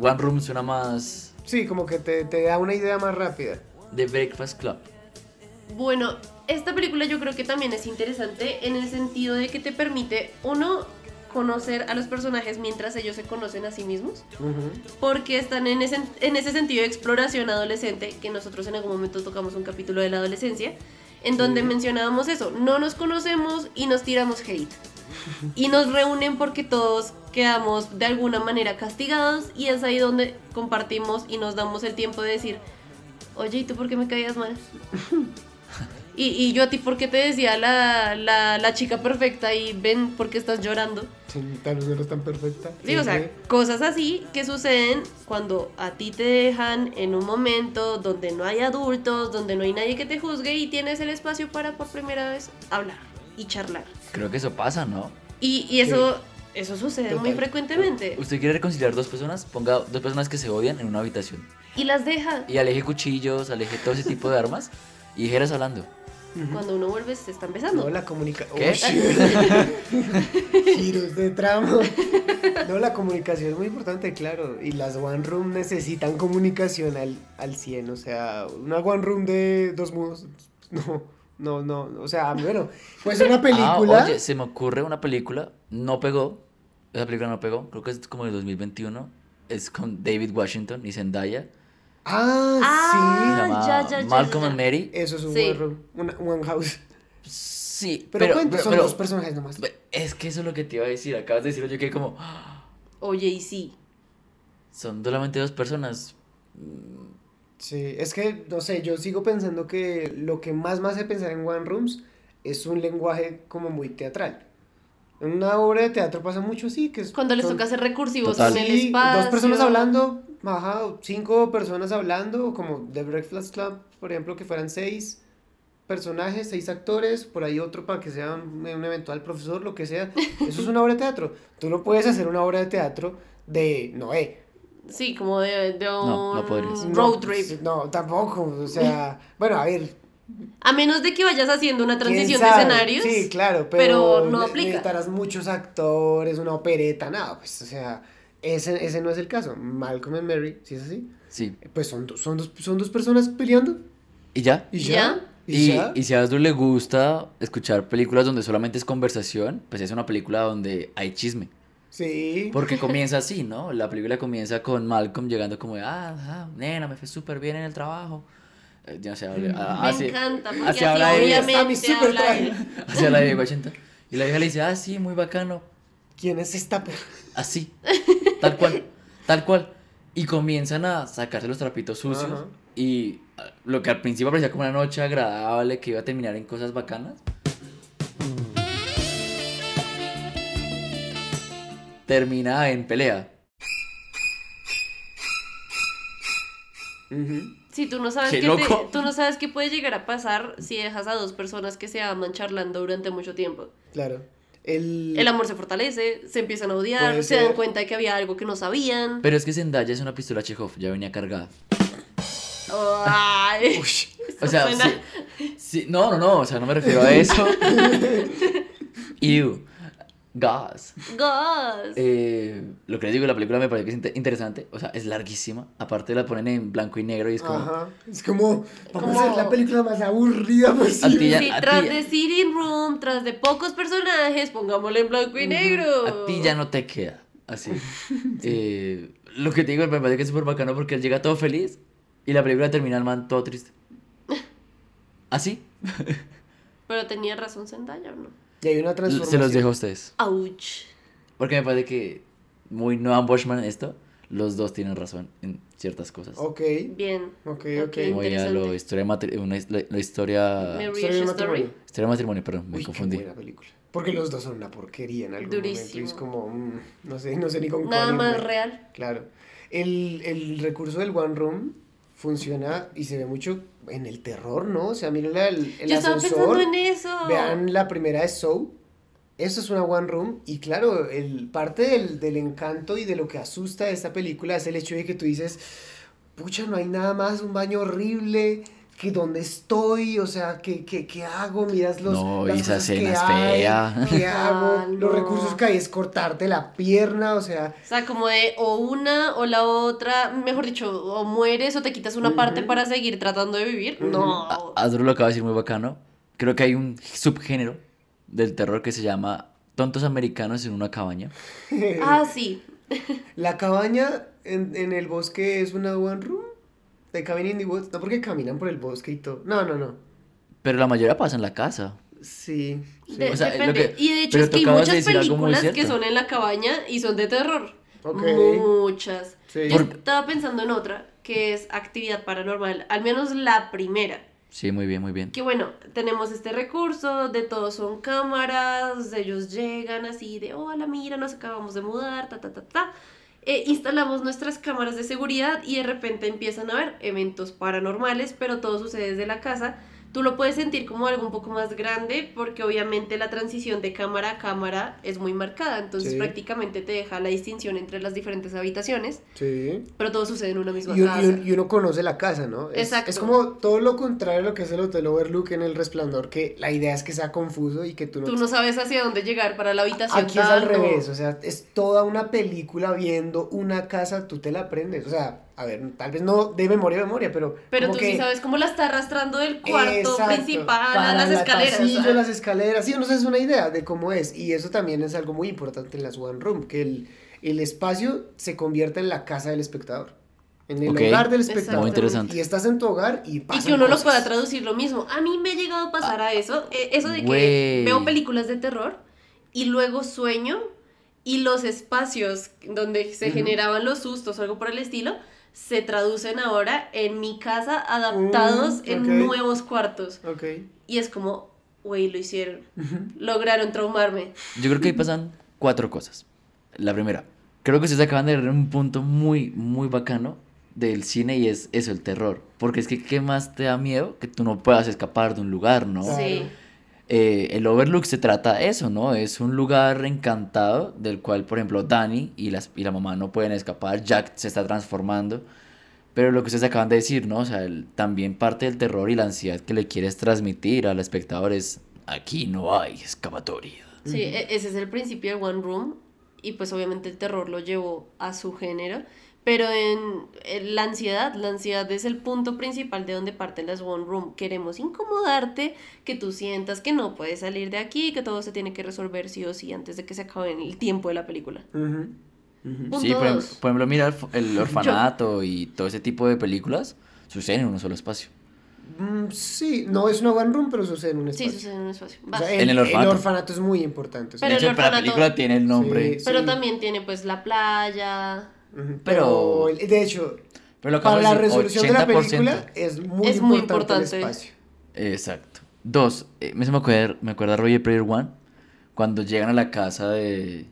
One Room suena más Sí, como que te, te da una idea más rápida. The Breakfast Club. Bueno, esta película yo creo que también es interesante en el sentido de que te permite, uno, conocer a los personajes mientras ellos se conocen a sí mismos, Ujú. porque están en ese, en ese sentido de exploración adolescente, que nosotros en algún momento tocamos un capítulo de la adolescencia, en donde Sí. mencionábamos eso, no nos conocemos y nos tiramos hate. Y nos reúnen porque todos quedamos de alguna manera castigados y es ahí donde compartimos y nos damos el tiempo de decir, oye, ¿y tú por qué me caías mal? [LAUGHS] Y, y yo a ti, ¿por qué te decía la, la, la chica perfecta y ven por qué estás llorando? Sí, tal vez no eres tan perfecta. Sí, o sea, cosas así que suceden cuando a ti te dejan en un momento donde no hay adultos, donde no hay nadie que te juzgue y tienes el espacio para por primera vez hablar y charlar. Creo que eso pasa, ¿no? Y, y eso, eso sucede muy Total. frecuentemente. ¿Usted quiere reconciliar dos personas? Ponga dos personas que se odian en una habitación. Y las deja. Y aleje cuchillos, aleje todo ese tipo de armas y dijeras hablando. Cuando uno vuelve se están No, besando. la comunicación. ¿Qué? [LAUGHS] Giros de tramo. No, la comunicación es muy importante, claro. Y las One Room necesitan comunicación al, al 100. O sea, una One Room de dos mudos. No, no, no. O sea, bueno, [LAUGHS] pues una película. Ah, oye, se me ocurre una película, no pegó, esa película no pegó, creo que es como del 2021, es con David Washington y Zendaya, Ah, Ah, se llama ya, ya, ya, Malcolm ya. and Mary. sí. Eso es un Sí. One one House. Sí, Pero, pero, son pero- dos personajes nomás. es que eso es lo que te iba a decir, acabas de decirlo, yo quedé como, "Ah, [GASPS] Oye, y sí. son solamente dos personas. Sí, es que, no sé, yo sigo pensando que lo que más me hace pensar en One Rooms es un lenguaje como muy teatral. En una obra de teatro pasa mucho así, que es... Cuando les son- toca ser recursivos Total. en el Sí, espacio. dos personas hablando, ajá, cinco personas hablando, como The Breakfast Club, por ejemplo, que fueran seis personajes, seis actores, por ahí otro para que sea un, un eventual profesor, lo que sea. Eso es una obra de teatro. Tú no puedes hacer una obra de teatro de Noé. Sí, como de, de un No, road No, trip. No, tampoco. O sea, bueno, a ver, A menos de que vayas haciendo una ¿Quién transición de escenarios. Sí, claro, pero pero, no aplica. necesitarás muchos actores, una opereta, nada, pues, o sea, ese, ese no es el caso. Malcolm y Mary, si es así, Sí, pues son, son, dos, son dos personas peleando y ya. y ¿Ya? ya. Y, Y, ya. y si a Asdru le gusta escuchar películas donde solamente es conversación, pues es una película donde hay chisme. Sí. Porque comienza así, ¿no? La película comienza con Malcolm llegando como de, ah, ah, nena, me fue súper bien en el trabajo. Eh, ya se habla, ah, Me así- encanta, porque así así habla ella. Está mi obviamente super [LAUGHS] habla de Washington. Y la vieja le dice, ah, sí, muy bacano. ¿Quién es esta? Así, tal cual, tal cual. Y comienzan a sacarse los trapitos sucios. Ajá. Y ah, lo que al principio parecía como una noche agradable que iba a terminar en cosas bacanas. Termina en pelea. Ujú. Sí, tú no sabes Qué te- tú no sabes qué puede llegar a pasar si dejas a dos personas que se aman charlando durante mucho tiempo. Claro. El... El amor se fortalece, se empiezan a odiar, se dan cuenta de que había algo que no sabían. Pero es que Zendaya es una pistola Chekhov, ya venía cargada. Ay, O sea, suena- sí, sí- no, no, no, o sea, no me refiero a eso. [LAUGHS] Ew, gas. Gus. Eh, lo que les digo, la película me parece que es inter- interesante, o sea, es larguísima. Aparte la ponen en blanco y negro y es como... Ajá. Es como, vamos Como- a hacer la película más aburrida ti posible. ya- Sí, a tras ti- de Sitting Room, tras de pocos personajes, pongámosle en blanco y negro. A ti ya no te queda, así. [LAUGHS] Eh, lo que te digo, me parece que es súper bacano porque él llega todo feliz y la película termina el man todo triste. [LAUGHS] ¿Así? Pero tenía razón Zendaya o no. Y hay una Se transformación. los dejo a ustedes. Ouch. Porque me parece que muy Noah Bushman esto, los dos tienen razón en ciertas cosas. Ok, Bien. ok, Ok. Como ya lo historia matri- una, la, la historia Marriage Historia de Story. matrimonio. historia de matrimonio, perdón, me Uy, confundí. qué buena película. Porque los dos son una porquería en algún Durísimo. momento. y es como, mm, no sé, no sé ni con Nada cuál más irme. real. Claro. El, el recurso del One Room funciona y se ve mucho en el terror, ¿no? O sea, miren la- el, el Yo estaba ascensor. pensando en eso. Vean la primera de Soul. Eso es una One Room. Y claro, el, parte del, del encanto y de lo que asusta de esta película es el hecho de que tú dices, pucha, no hay nada más, un baño horrible, que dónde estoy, o sea, ¿qué, qué, qué hago? Miras los... No, las esa cosas que escena es hay, fea. ¿Qué Ah, hago? [LAUGHS] Los recursos que hay es cortarte la pierna, o sea... O sea, como de o una o la otra, mejor dicho, o mueres o te quitas una parte para seguir tratando de vivir. No. A- Asdru lo acaba de decir muy bacano, creo que hay un subgénero del terror que se llama tontos americanos en una cabaña. Ah, sí. [LAUGHS] La cabaña en, en el bosque es una one room. De Cabin in the Woods. No porque caminan por el bosque y todo. No, no, no. Pero la mayoría pasa en la casa. Sí. sí. De- O sea, lo que- y de hecho es que hay muchas películas que son en la cabaña y son de terror. Ok. Muchas. Sí. Yo estaba pensando en otra, que es actividad paranormal, al menos la primera. Sí, muy bien, muy bien. Que bueno, tenemos este recurso, de todos son cámaras, ellos llegan así de, hola, mira, nos acabamos de mudar, ta, ta, ta, ta. Eh, instalamos nuestras cámaras de seguridad y de repente empiezan a haber eventos paranormales, pero todo sucede desde la casa. Tú lo puedes sentir como algo un poco más grande porque obviamente la transición de cámara a cámara es muy marcada, entonces Sí. prácticamente te deja la distinción entre las diferentes habitaciones, Sí. pero todo sucede en una misma Y, casa. y un- y uno conoce la casa, ¿no? Es, Exacto. Es como todo lo contrario a lo que es el Hotel Overlook en El Resplandor, que la idea es que sea confuso y que tú no... Tú no sabes hacia dónde llegar para la habitación. Aquí es al revés, o sea, es toda una película viendo una casa, tú te la aprendes. O sea, a ver, tal vez no de memoria a memoria, pero. Pero como tú que- sí sabes cómo la está arrastrando del cuarto Exacto, principal a las el escaleras. pasillo, ¿sabes? las escaleras, sí, uno se hace una idea de cómo es. Y eso también es algo muy importante en las One Room, que el, el espacio se convierta en la casa del espectador. En el Ok. hogar del espectador. Muy interesante. Y estás en tu hogar y Y pasan que uno lo cosas. pueda traducir lo mismo. A mí me ha llegado a pasar a eso. eh, Eso de que veo películas de terror y luego sueño y los espacios donde se generaban los sustos o algo por el estilo se traducen ahora en mi casa adaptados Mm, en nuevos cuartos. Y es como, güey, lo hicieron. Lograron traumarme. Yo creo que ahí pasan cuatro cosas. La primera, creo que ustedes acaban de ver un punto muy, muy bacano del cine y es eso, el terror. Porque es que, ¿qué más te da miedo? Que tú no puedas escapar de un lugar, ¿no? Claro. Sí. Eh, el Overlook se trata de eso, ¿no? Es un lugar encantado del cual, por ejemplo, Danny y, las, y la mamá no pueden escapar, Jack se está transformando. Pero lo que ustedes acaban de decir, ¿no? O sea, el- también parte del terror y la ansiedad que le quieres transmitir al espectador es, aquí no hay escapatoria. Sí, e- ese es el principio de One Room y pues obviamente el terror lo llevó a su género, pero en, en la ansiedad, la ansiedad es el punto principal de donde parten las One Room. Queremos incomodarte, que tú sientas que no puedes salir de aquí, que todo se tiene que resolver sí o sí antes de que se acabe el tiempo de la película. Ujú. Ujú. Punto Sí, por, por ejemplo, mira el, el [LAUGHS] orfanato y todo ese tipo de películas suceden en un solo espacio. Mm, sí, no es una One Room, pero sucede en un Sí, espacio. sucede en un espacio. O sea, En el orfanato. es muy importante. o sea, Pero de el hecho, la orfanato- película tiene el nombre. Sí. Pero también tiene pues la playa. Pero- Pero, de hecho, Pero lo que para la resolución de la 80%. película es muy Es muy importante, el importante. espacio. Exacto. Dos, eh, me, acuerda, me acuerda Roger Player One, cuando llegan a la casa de...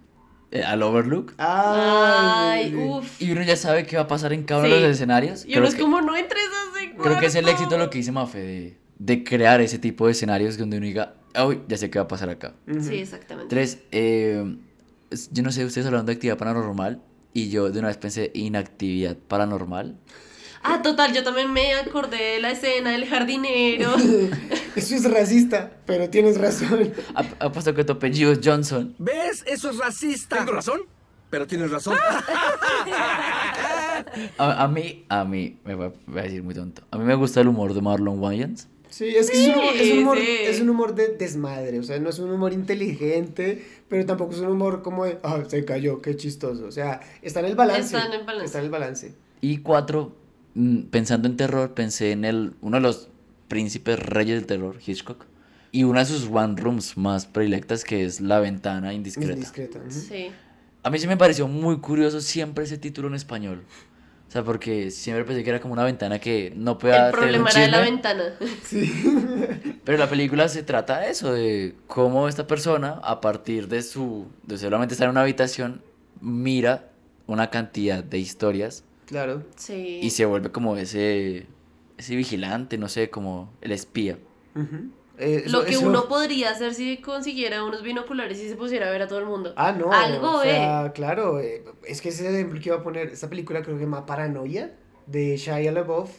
eh, al Overlook. Ay, uff. Y uno ya sabe qué va a pasar en cada uno de los escenarios. Y Creo uno es que- como, no entres a ese Creo que es el cuarto". éxito lo que dice Mafe, de, de crear ese tipo de escenarios donde uno diga, uy, ya sé qué va a pasar acá. Sí, exactamente. Tres, eh, yo no sé, ustedes hablando de actividad paranormal, y yo de una vez pensé inactividad paranormal. Ah, total, yo también me acordé de la escena del jardinero. [LAUGHS] Eso es racista, pero tienes razón. Ha, ha puesto que tu apellido es Johnson. ¿Ves? Eso es racista. ¿Tengo razón? Pero tienes razón. [LAUGHS] A, a mí, a mí, me voy a, voy a decir muy tonto. A mí me gusta el humor de Marlon Wayans. Sí, es que es, un humor, es, un humor, Sí, es un humor de desmadre, o sea, no es un humor inteligente, pero tampoco es un humor como de, ah, se cayó, qué chistoso. O sea, está en el balance. Está en el balance. Está en el balance. Y cuatro, mm, pensando en terror, pensé en el, uno de los príncipes reyes del terror, Hitchcock. Y una de sus one rooms más predilectas, que es La Ventana Indiscreta. Indiscreta. Sí. A mí sí me pareció muy curioso siempre ese título en español. O sea, porque siempre pensé que era como una ventana que no pueda El tener un problema era de la ventana. [LAUGHS] Sí. Pero la película se trata de eso, de cómo esta persona, a partir de su, de solamente estar en una habitación, mira una cantidad de historias claro. Sí. y se vuelve como ese, ese vigilante, no sé, como el espía. Ujú. Eh, Lo eso- que eso- uno podría hacer si consiguiera unos binoculares y se pusiera a ver a todo el mundo. Ah, no. Algo o sea, ve. claro. eh, es que ese ejemplo que iba a poner, esta película creo que se llama Paranoia, de Shia LaBeouf,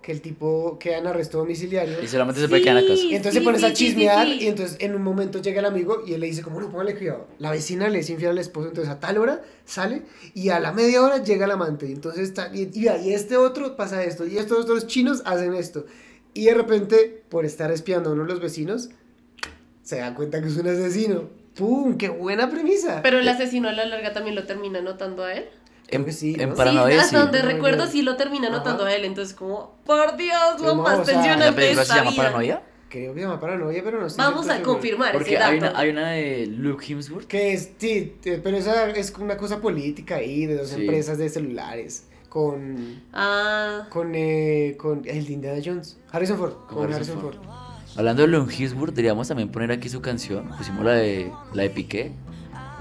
que el tipo queda en arresto domiciliario. Y solamente se puede quedar en la casa. Y entonces Sí, se pones sí, a sí, sí, chismear sí. y entonces en un momento llega el amigo y él le dice como, no, póngale cuidado. La vecina le es infiel al esposo, entonces a tal hora sale y a la media hora llega el amante. Y entonces está, y, y, y este otro pasa esto y estos otros chinos hacen esto. Y de repente, por estar espiando a uno de los vecinos, se da cuenta que es un asesino. ¡Pum! ¡Qué buena premisa! Pero el asesino a la larga también lo termina notando a él. Creo En, que sí, en ¿no? Paranoia sí, sí. hasta donde No, recuerdo no. sí lo termina Ajá. notando a él. Entonces, como, por Dios, lo No, más o sea, ¿La tensionante de película se esta llama vida. Paranoia? Creo que se llama Paranoia, pero no estoy Vamos a 100% seguro. confirmar ese Porque hay dato. una, hay una de Luke Hemsworth. Que es, sí, eh, pero esa es una cosa política ahí, de dos Sí. empresas de celulares. Con. Ah, Con, eh, con el de Indiana Jones. Harrison Ford. Con, Con Harrison, Harrison Ford. Hablando de Luke Hemsworth, deberíamos también poner aquí su canción. Pusimos la de, la de Piqué.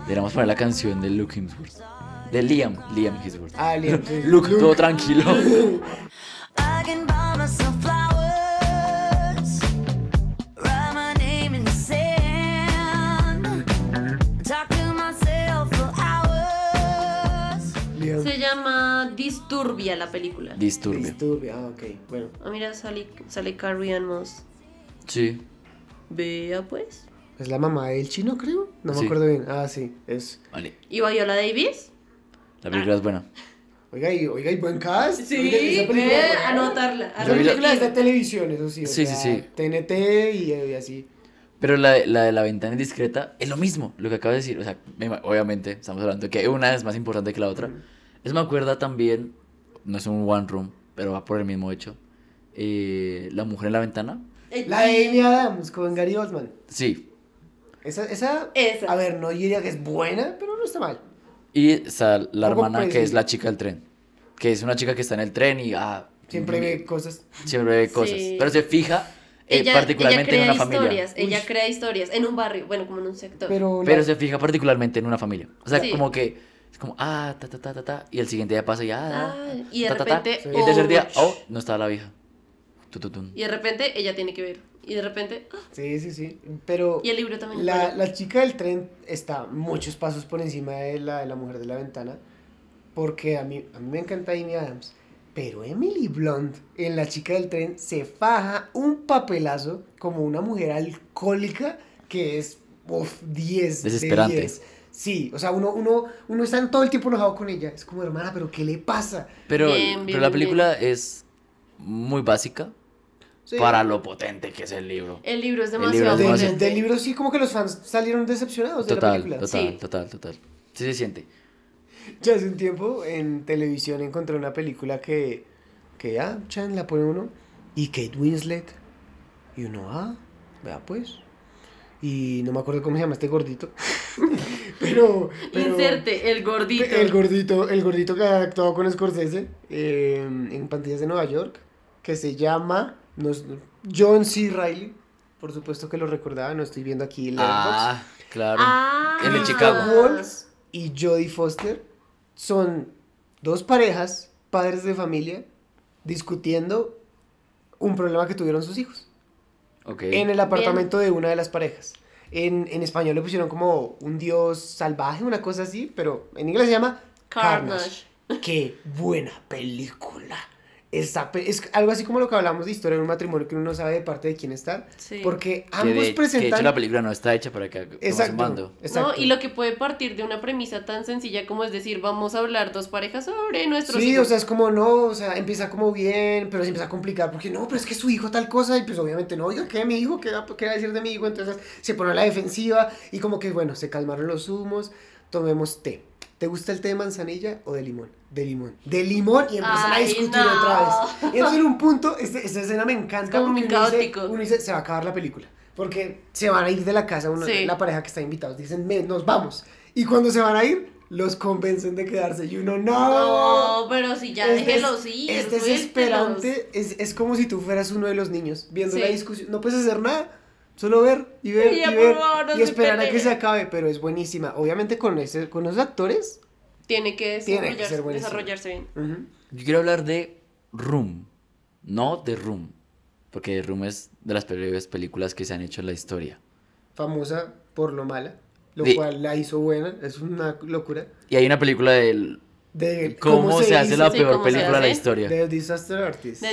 Deberíamos poner la canción de Luke Hemsworth. De Liam, Liam Hemsworth. Ah, Liam, [LAUGHS] Luke. todo tranquilo. [LAUGHS] [LAUGHS] Disturbia la película. Disturbio. Disturbia. Ah, ok. Bueno. Ah, mira, sale, sale Carrie Ann Moss. Sí. Vea pues. Es la mamá del chino, creo. No me Sí. acuerdo bien. Ah, sí. Es. Vale. ¿Y Viola Davis? La película es buena. Oiga, y, oiga, y buen cast. Sí, Oiga, esa película ve, es anotarla. Yo vi la- película es de televisión, eso sí. Sí, sí, sea, sí. TNT y, y así. Pero la, la de la ventana indiscreta es lo mismo, lo que acabo de decir. O sea, me obviamente estamos hablando de que una es más importante que la otra. Eso me acuerda también, no es un one room, pero va por el mismo hecho. eh, la mujer en la ventana. La de Amy Adams con Gary Oldman. Sí. Esa, esa, Esa. A ver, no diría que es buena, pero no está mal. Y está la hermana que es la chica del tren. Que es una chica que está en el tren y ah, Siempre ve cosas. siempre ve cosas. Sí. Pero se fija eh, Ella, particularmente ella en crea una familia. historias, ella Uy. crea historias en un barrio, bueno, como en un sector. Pero, Pero la- se fija particularmente en una familia. O sea, Sí. como que es como, ah, ta, ta, ta, ta, ta. Y el siguiente día pasa y ah, Ah, y de ta, ta, ta. repente, Y el tercer día, oh, oh, no estaba la vieja. Tu, tu, tun. Y de repente ella tiene que ver. Y de repente, ah, Sí, sí, sí. Pero y el libro también. la, la chica del tren está muchos pasos por encima de la, de la mujer de la ventana. Porque a mí, a mí me encanta Amy Adams. Pero Emily Blunt en La chica del tren se faja un papelazo como una mujer alcohólica que es uf, 10 de Desesperante. 10. Sí, o sea, uno, uno, uno está todo el tiempo enojado con ella. Es como, hermana, ¿pero qué le pasa? Pero, Bien, bien, pero la bien, película es muy básica Sí. para lo potente que es el libro. El libro es El libro demasiado Del, potente. del libro sí, como que los fans salieron decepcionados de la Total, película. total, Sí. total, total. Sí se siente. Ya hace un tiempo en televisión encontré una película que, que ah, Chan la pone uno y Kate Winslet y uno, ah, vea pues. Y no me acuerdo cómo se llama este gordito. [LAUGHS] [LAUGHS] pero, pero Inserte, el gordito. el gordito, el gordito que ha actuado con Scorsese eh, en Pantillas de Nueva York, que se llama no es- John C. Reilly. Por supuesto que lo recordaba, no estoy viendo aquí el Ah, claro. Ah, El de Chicago. Waltz y Jodie Foster son dos parejas, padres de familia, discutiendo un problema que tuvieron sus hijos Ok. en el apartamento de una de las parejas. En, en español le pusieron como un dios salvaje, una cosa así, pero en inglés se llama Carnage. Carnage. Qué buena película. Es algo así como lo que hablamos de historia de un matrimonio que uno no sabe de parte de quién está. Sí. Porque que, ambos de, que de presentan... hecho la película no está hecha para que Exacto, mando. exacto. No, y lo que puede partir de una premisa tan sencilla como es decir, vamos a hablar dos parejas sobre nuestros Sí, hijos. o sea, es como no, o sea, empieza como bien, pero se empieza a complicar porque no, pero es que su hijo tal cosa y pues obviamente no, oiga, ¿qué mi hijo? ¿Qué va, qué va a decir de mi hijo? Entonces se pone a la defensiva y como que bueno, se calmaron los humos, tomemos té. ¿Te gusta el té de manzanilla o de limón? De limón. De limón y empiezan a Ay, discutir no. otra vez. Y entonces en un punto, este- esta escena me encanta Es como porque uno dice, uno dice, se va a acabar la película. Porque se van a ir de la casa, uno, Sí. la pareja que está invitados, dicen, "Men, nos vamos. Y cuando se van a ir, los convencen de quedarse y uno, no. No, pero si ya Es des- déjelos ir. Es suéltelos. desesperante. Es, es como si tú fueras uno de los niños viendo Sí. la discusión. No puedes hacer nada. Solo ver y ver y ver favor, no y esperar a que se acabe. Pero es buenísima. Obviamente con, ese, con los actores. Tiene que Tiene que desarrollarse, ser buenísimo. desarrollarse bien. Yo quiero hablar de Room, no de Room, porque Room es de las peores películas que se han hecho en la historia. Famosa por lo mala. Lo Sí. cual la hizo buena. Es una locura. Y hay una película del De cómo, se, hace la Sí, peor película de la historia. De Disaster Artist.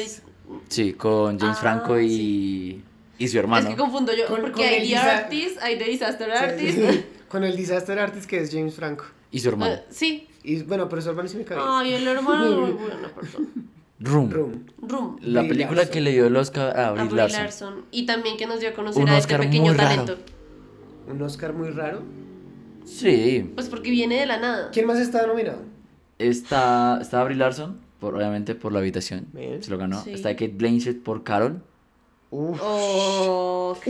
Sí, con James Ah, Franco y, y su hermano. Es que confundo yo, Con- porque con hay The Artist, hay The Disaster Artist. sí, [LAUGHS] sí. Con el Disaster Artist que es James Franco. Y su hermano. Eh, sí. Y bueno, pero su hermano sí me cae. Ay, el hermano [LAUGHS] es muy buena persona. Room. Room. Room. La Brie película Larson. que le dio el Oscar a a Brie Brie Larson. Larson. Y también que nos dio a conocer Un a este Oscar pequeño muy raro. talento. Un Oscar muy raro. Sí. Pues porque viene de la nada. ¿Quién más está nominado? Está, está Brie Larson, por, obviamente por la habitación. Bien. Se lo ganó. Sí. Está Kate Blanchett por Carol. Uf. Ok.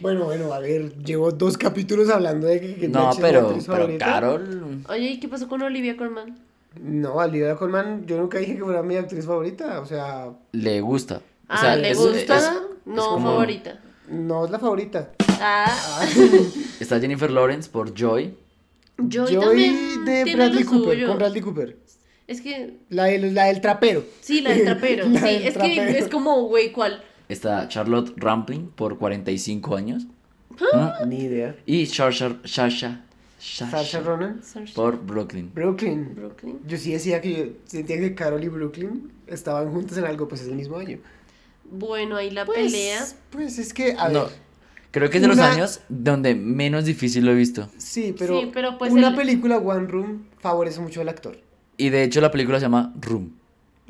Bueno, bueno, a ver, llevo dos capítulos hablando de que, que No, pero, pero. Carol. Oye, ¿y qué pasó con Olivia Colman? No, Olivia Colman, yo nunca dije que fuera mi actriz favorita, o sea, Le gusta. O Ah, sea, ¿le es- gusta? es- no, como- favorita. no es la favorita. Ah, [LAUGHS] Está Jennifer Lawrence por Joy. Joy, Joy también de tiene Bradley lo Cooper, suyo. con Bradley Cooper. Es que, La, del- la del trapero. sí, la del trapero. [LAUGHS] La sí, del es trapero. que es como, güey, ¿cuál? Está Charlotte Rampling por 45 años. Ah. ¿Mm? Ni idea. Y Sasha, Sasha Sacha Ronan. por Brooklyn. Brooklyn. Brooklyn. Yo sí decía que yo sentía que Carol y Brooklyn estaban juntas en algo, pues es el mismo año. Bueno, ahí la Pues, pelea. Pues es que, a No, ver, creo que es de los Una- años donde menos difícil lo he visto. sí, pero, Sí, pero pues una el- película One Room favorece mucho al actor. Y de hecho la película se llama Room.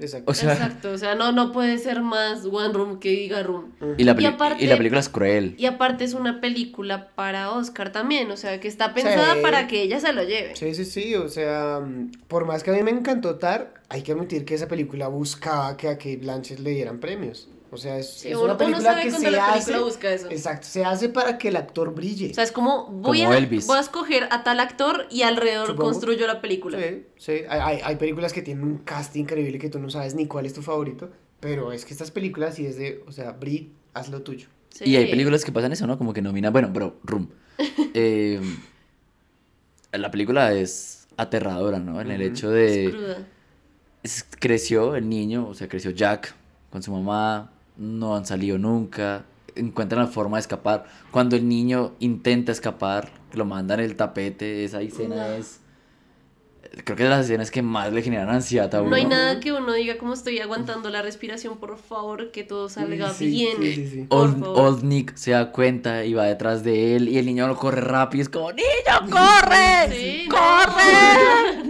Exacto. O sea, Exacto, o sea, no, no puede ser más One Room que diga Room. y la, Y aparte- y la película es cruel. Y aparte es una película para Oscar también, o sea, que está pensada Sí. para que ella se lo lleve. Sí, sí, sí, o sea, por más que a mí me encantó Tar, hay que admitir que esa película buscaba que a Kate Blanchett le dieran premios. O sea, es, Sí, es uno- una uno película sabe que se la hace... película busca eso. Exacto, se hace para que el actor brille. O sea, es como voy, Como a, Elvis. voy a escoger a tal actor y alrededor Supongo. construyo la película. Sí, sí, hay, hay, hay películas que tienen un cast increíble que tú no sabes ni cuál es tu favorito, pero es que estas películas sí es de, o sea, Brie, haz lo tuyo. Sí. Y hay películas que pasan eso, ¿no? Como que nominan, bueno, bro, Room. [LAUGHS] Eh, la película es aterradora, ¿no? En el hecho Es de... cruda. es- creció el niño, o sea, creció Jack con su mamá, no han salido nunca, encuentran la forma de escapar. Cuando el niño intenta escapar, lo mandan el tapete, esa escena No. es... Creo que es de las escenas que más le generan ansiedad a uno. No hay nada que uno diga como estoy aguantando la respiración, por favor, que todo salga Sí, bien. sí, sí, sí. Por Old. Old Nick se da cuenta y va detrás de él y el niño lo corre rápido y es como ¡Niño, corre! Sí, ¡Corre!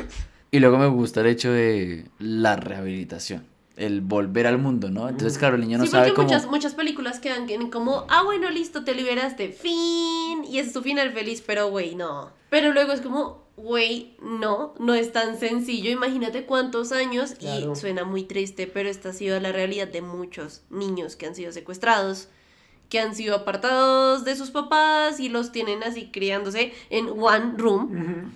[LAUGHS] y luego me gusta el hecho de la rehabilitación, el volver al mundo, ¿no? Entonces, claro, el niño no sí, sabe porque cómo... muchas, muchas películas quedan en como, ah, bueno, listo, te liberaste, fin, y ese es tu final feliz, pero güey, no. Pero luego es como, güey, no, no es tan sencillo, imagínate cuántos años, Claro. y suena muy triste, pero esta ha sido la realidad de muchos niños que han sido secuestrados, que han sido apartados de sus papás y los tienen así criándose en one room, Ujú.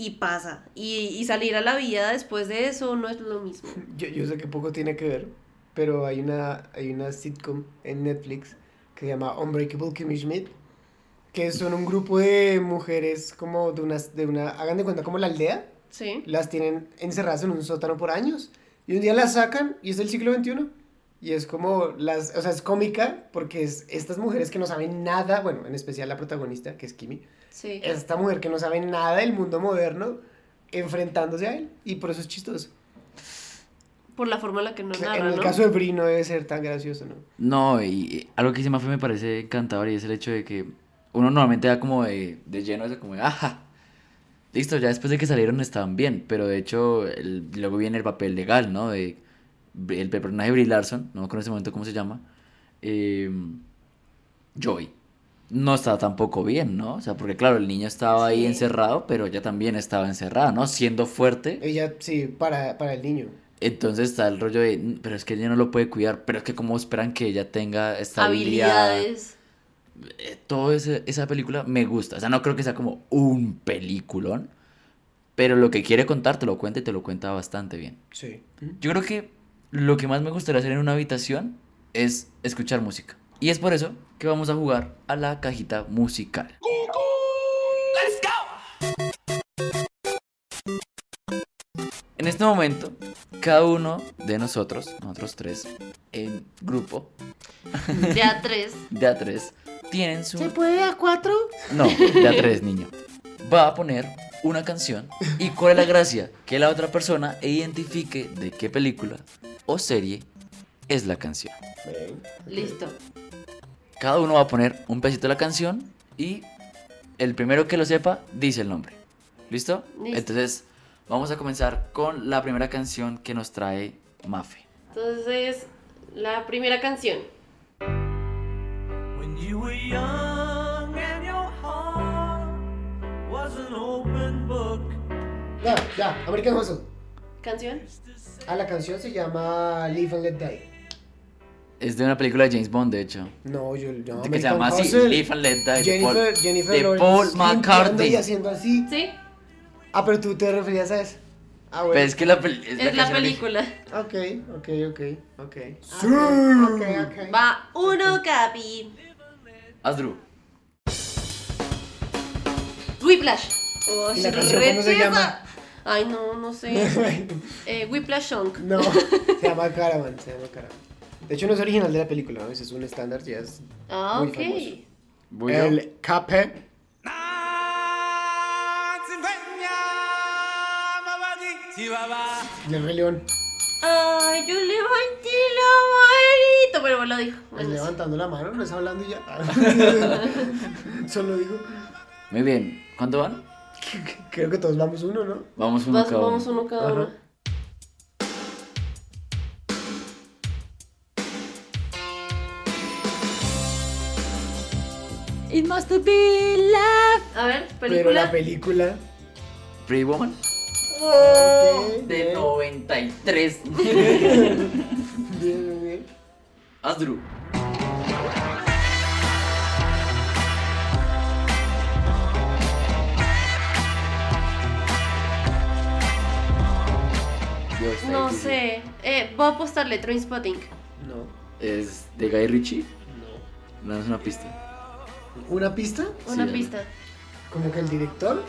Y pasa, y, y salir a la vida después de eso no es lo mismo. Yo, yo sé que poco tiene que ver, pero hay una, hay una sitcom en Netflix que se llama Unbreakable Kimmy Schmidt, que son un grupo de mujeres como de unas, de una, hagan de cuenta como la aldea, Sí. las tienen encerradas en un sótano por años, y un día las sacan y es el siglo XXI. Y es como las, o sea, es cómica porque es estas mujeres que no saben nada, bueno, en especial la protagonista, que es Kimmy, Sí. esta mujer que no sabe nada del mundo moderno enfrentándose a él, y por eso es chistoso. Por la forma en la que nos en narra, el ¿no? caso de Brie no debe ser tan gracioso, ¿no? No, y y algo que dice Mafe me parece encantador y es el hecho de que uno normalmente da como de, de lleno eso como de, ajá, listo, ya después de que salieron estaban bien, pero de hecho el- luego viene el papel legal, ¿no? De el personaje de Brie Larson, no me acuerdo en ese momento cómo se llama, eh, Joy. No estaba tampoco bien, ¿no? O sea, porque claro, el niño estaba ahí encerrado, pero ella también estaba encerrada, ¿no? Siendo fuerte. Ella, sí, para, para el niño. Entonces está el rollo de, "Mm, pero es que ella no lo puede cuidar, pero es que cómo esperan que ella tenga estabilidad. Habilidades. Eh, Todo ese- esa película me gusta. O sea, no creo que sea como un peliculón, pero lo que quiere contar te lo cuenta y te lo cuenta bastante bien. Sí. Yo creo que lo que más me gustaría hacer en una habitación es escuchar música. Y es por eso que vamos a jugar a la cajita musical. En este momento, cada uno de nosotros, nosotros tres, en grupo [LAUGHS] De a tres. de a tres, tienen su... puede a cuatro? No, de a tres, [LAUGHS] niño. Va a poner una canción. ¿Y cuál es la gracia? Que la otra persona identifique de qué película o serie es la canción. Listo. Cada uno va a poner un pedacito de la canción y el primero que lo sepa dice el nombre. ¿Listo? Listo. Entonces Vamos a comenzar con la primera canción que nos trae Mafe. Entonces, la primera canción. When you were young and your heart was an open book. Ya, ya, American Hustle. ¿Canción? Ah, la canción se llama Live and Let Die. Es de una película de James Bond, de hecho. No, yo no. que se llama así, Hustle. Live and Let Die. de Jennifer, Paul- Jennifer de Lawrence Paul McCartney. y haciendo así. ¿Sí? Ah, pero tú te referías a eso. Ah, bueno. Pero es que la, pel- es Es la ori- película. Ok, ok, ok, ok. Sí. Ok, ok. Va uno, Capi. Asdru. Whiplash. Oh, ¿Y la canción cómo se llama? Ay, no, no sé. [LAUGHS] Eh, Whiplash Song. No, [LAUGHS] se llama Caravan, se llama Caravan. De hecho no es original de la película, ¿no? Ese es un estándar, ya es Ah, Muy ok. famoso. Voy el Cape. del Rey León. Ay, yo levanté la manito. Pero bueno, lo dijo. Pues Bueno, sí. levantando la mano, no es hablando y ya. [LAUGHS] Solo digo. Muy bien. ¿Cuánto van? [LAUGHS] Creo que todos vamos uno, ¿no? Vamos uno Vas- cada vamos uno. uno cada Ajá. It must be love. A ver, Pero la película. película. Pretty Woman. Ok, De bien. 93. [LAUGHS] Bien, bien, bien. Asdru. No difícil. sé. Eh, voy a apostarle Trainspotting. No, ¿Es de Guy Ritchie? no. No es una pista. ¿Una pista? Una Sí, pista. ¿Como que el director?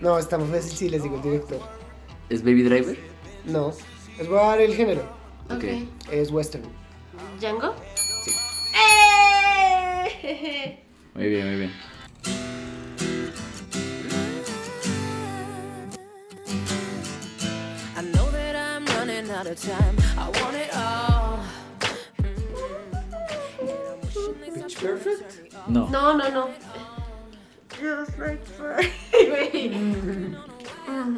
No, estamos fácil si les digo el director. ¿Es Baby Driver? No. Les voy a dar el género. Ok. Ok. Es western. ¿Django? Sí. ¡Eh! Muy bien, muy bien. I know that I'm running out of time. I want it all. Perfect. No. No, no, no. Just like.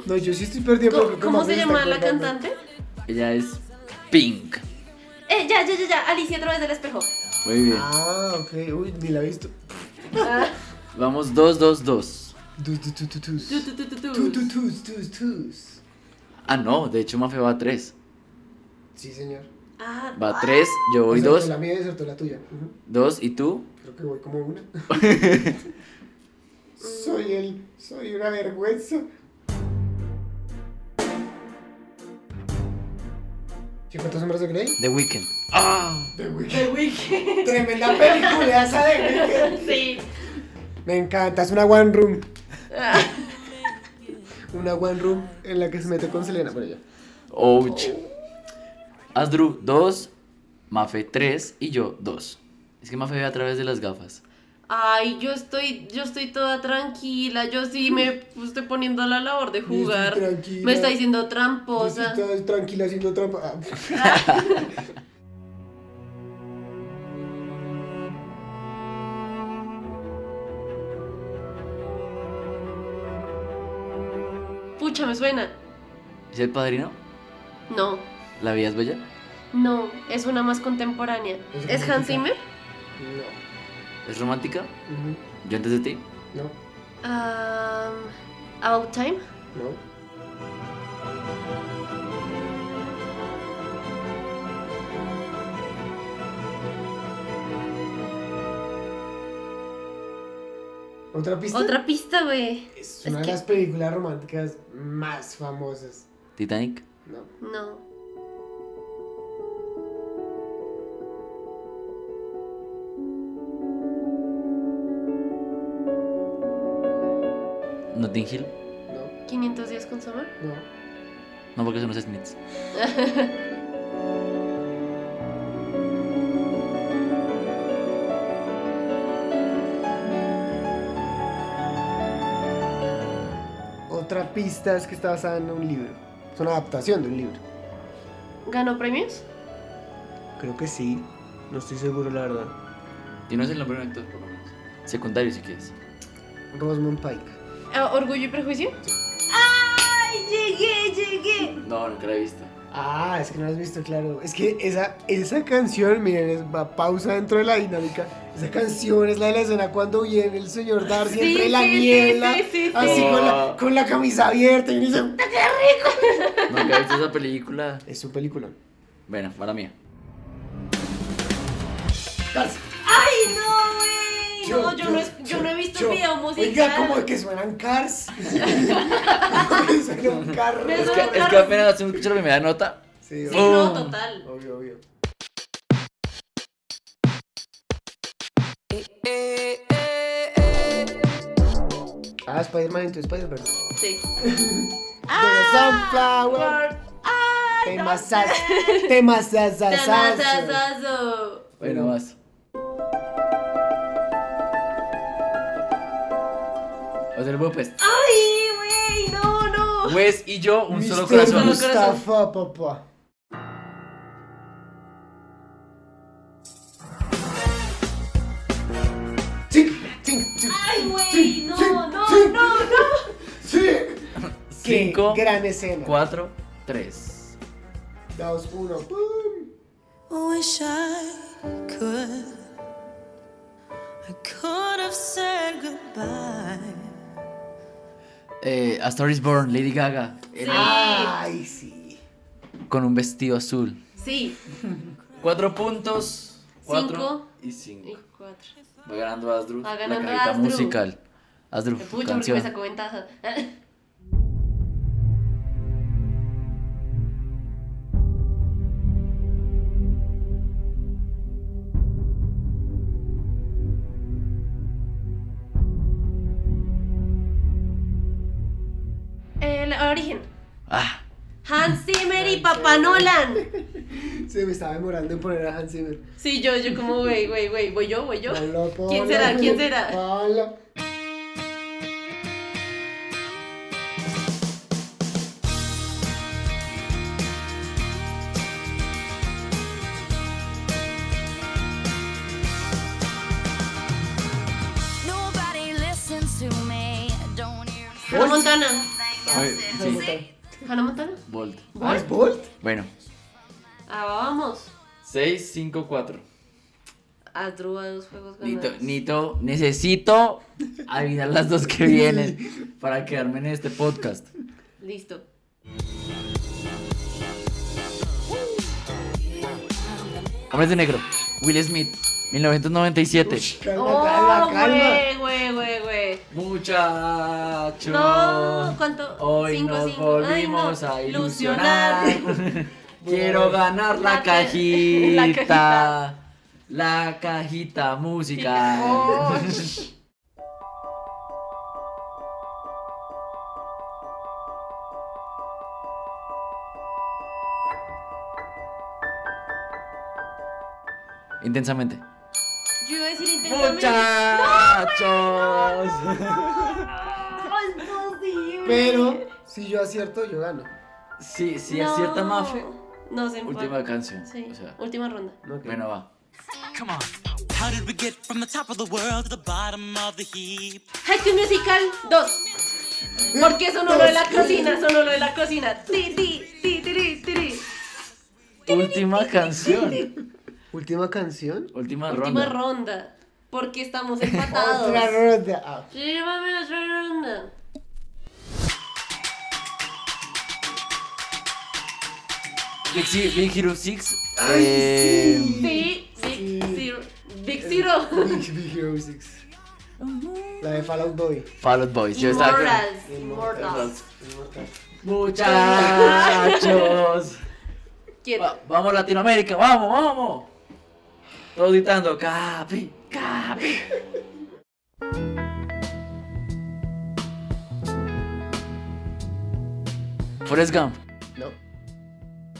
No, yo sí estoy perdido. ¿Cómo, porque cómo Mafe se llama la cantante? Ella es Pink. Eh, ya, ya, ya, ya. Alicia a través del espejo. Muy bien. Ah, ok. Uy, ni la he visto. Ah, Vamos 2, 2, 2. Tus, tus, tus, tus, tus. tu, tu, tu, tu, tu. Tu, tu, tus, tus, tus. Ah, no. De hecho, Mafe va a 3. Sí, señor. Ah, Va 3, yo voy 2. La mía y acertó la tuya. 2 y tú. Creo que voy como una. [LAUGHS] soy el. Soy una vergüenza. ¿50 sombras de Grey? The Weeknd. The Weeknd. The Weeknd. Tremenda película esa de Weeknd. Sí. Me encanta, es una one room. Ah, Una one room en la que se mete con Selena. Bueno, ya. Ouch. Asdru 2, Mafe 3 y yo 2. Es que Mafe ve a través de las gafas. Ay, yo estoy, yo estoy toda tranquila. Yo sí me [LAUGHS] estoy poniendo a la labor de Yo jugar. tranquila. Me está diciendo Yo tramposa. estoy tranquila haciendo trampa. Ah. [LAUGHS] Pucha, me suena. ¿Es el padrino? No, ¿La vida es bella? no, es una más contemporánea. Es ¿Es Hans. Zimmer? ¿Es romántica? No. ¿Yo antes de ti? No. Um, About Time. No. ¿Otra pista? Otra pista, güey. Es Es una de que- las películas románticas más famosas. ¿Titanic? No. No. ¿Notting Hill? No. 500 días con Summer. No. No, porque son los Smiths. [LAUGHS] Otra pista es que está basada en un libro. Es una adaptación de un libro. ¿Ganó premios? Creo que sí. No estoy seguro, la verdad. Tienes el nombre de un actor, por lo menos. Secundario, si quieres. Rosamund Pike. Ah, ¿Orgullo y prejuicio? ¡Ay, llegué! No, nunca la he visto. Ah, es que no lo has visto, claro. Es que esa, esa canción, miren, es va pausa dentro de la dinámica. Esa canción es la de la escena cuando viene el señor Darcy Sí, entre la sí, niebla, sí, sí, sí. así con, la, con la camisa abierta y uno dice, Nunca he visto esa película. es su película. Bueno, para mí. Darcy. ¡Ay, no, yo no, es- yo no he visto el video musical. Oiga, como que suenan cars. [LAUGHS] Como que suena un carro. Me Es que, es que apenas hace escucho la primera nota. Sí, Sí, Oh. no, total. obvio, obvio. Ah, Spider-Man into Spider-Verse. Sí. [LAUGHS] Sunflower. ¡Ay, no Temas temas. Temazazazo. Bueno, más. O sea, el pues. ¡Ay, güey! No, no. Wes y yo, un solo corazón. Mustafa, papá. No, sí, no, sí. no, no. Sí. Qué Cinco, gran escena. 4, 3. Dos, uno, pum. Wish I could. I could have said goodbye. Eh, A Star is Born, Lady Gaga. Era Ay, sí. Con un vestido azul. Sí. 4 puntos. 4 Cinco. y Y 5. cuatro. Va ganando Asdru. Va la ganando cajita Asdru. musical. Asdru, porque canción. me sacó ventaja. [LAUGHS] origen. Ah, Hans Zimmer y Papá Nolan. Se me estaba demorando en poner a Hans Zimmer. Sí, yo, yo como, güey, güey, güey, voy yo, voy yo. Ponlo, ¿Quién ponlo, será? ¿Quién será? ponlo. Nobody listens to me. Don't hear me. Hannah Montana. Ay, sí. Hannah Montana. Bolt. Ah, ¿es Bolt? Bueno, Ah, vamos. 6, 5, 4. Adru a dos juegos Nito, ganados. Nito, necesito adivinar las dos que vienen para quedarme en este podcast. Listo. Hombres de Negro, Will Smith, 1997. Calma, Oh, calma, calma. güey, güey, güey, güey. Muchachos. No, ¿cuánto? Hoy Cinco, nos cinco. Ay, no. a ilusionar. Ilusionar. [LAUGHS] Quiero ganar la, La ca- cajita. la cajita. La cajita musical. Oh, [LAUGHS] Intensamente. Muchachos. No. Pero si yo acierto, yo gano. Sí, No. acierta Mafe. No se Última canción. Sí, O sea, última ronda. Bueno, va. Come on. How did we get from the top of the world to the bottom of the heap? High School Musical 2. Porque sonó lo de la cocina, sonó lo de la cocina. Ti, ti, ti, tiri, tiri. Última canción. Última canción. Última Última ronda. Porque estamos [LAUGHS] empatados. Otra ronda. Ah, Llévame a otra ronda. Big, Big Hero 6. Ay, eh, Sí, Big Zero. Big Zero. [LAUGHS] Big, Big Hero 6. La de Fallout Boy. Fall Out Boys. Yo estaba Immortals. Immortals. Muchachos. Va- vamos Latinoamérica, vamos, vamos. Todos gritando, Capi, Capi. Forrest Gump, No.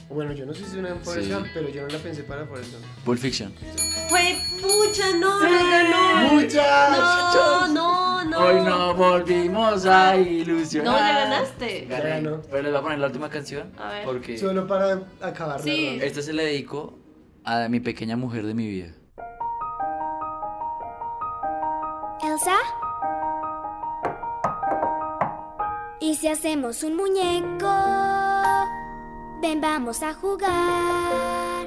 Bueno, yo no sé si una en Forrest Sí. Gump, pero yo no la pensé para Forrest Gump. Pulp Fiction. Fue pucha, no, no ganó. ¡Muchachos! No, no, no. Hoy no volvimos a ilusionar. No, ya ganaste. Gané. Ya ganó. Pero les voy a poner la última canción. A ver. Porque Solo para acabar la Sí. ronda. esta se la dedico a mi pequeña mujer de mi vida. ¿Y si hacemos un muñeco? vamos a jugar.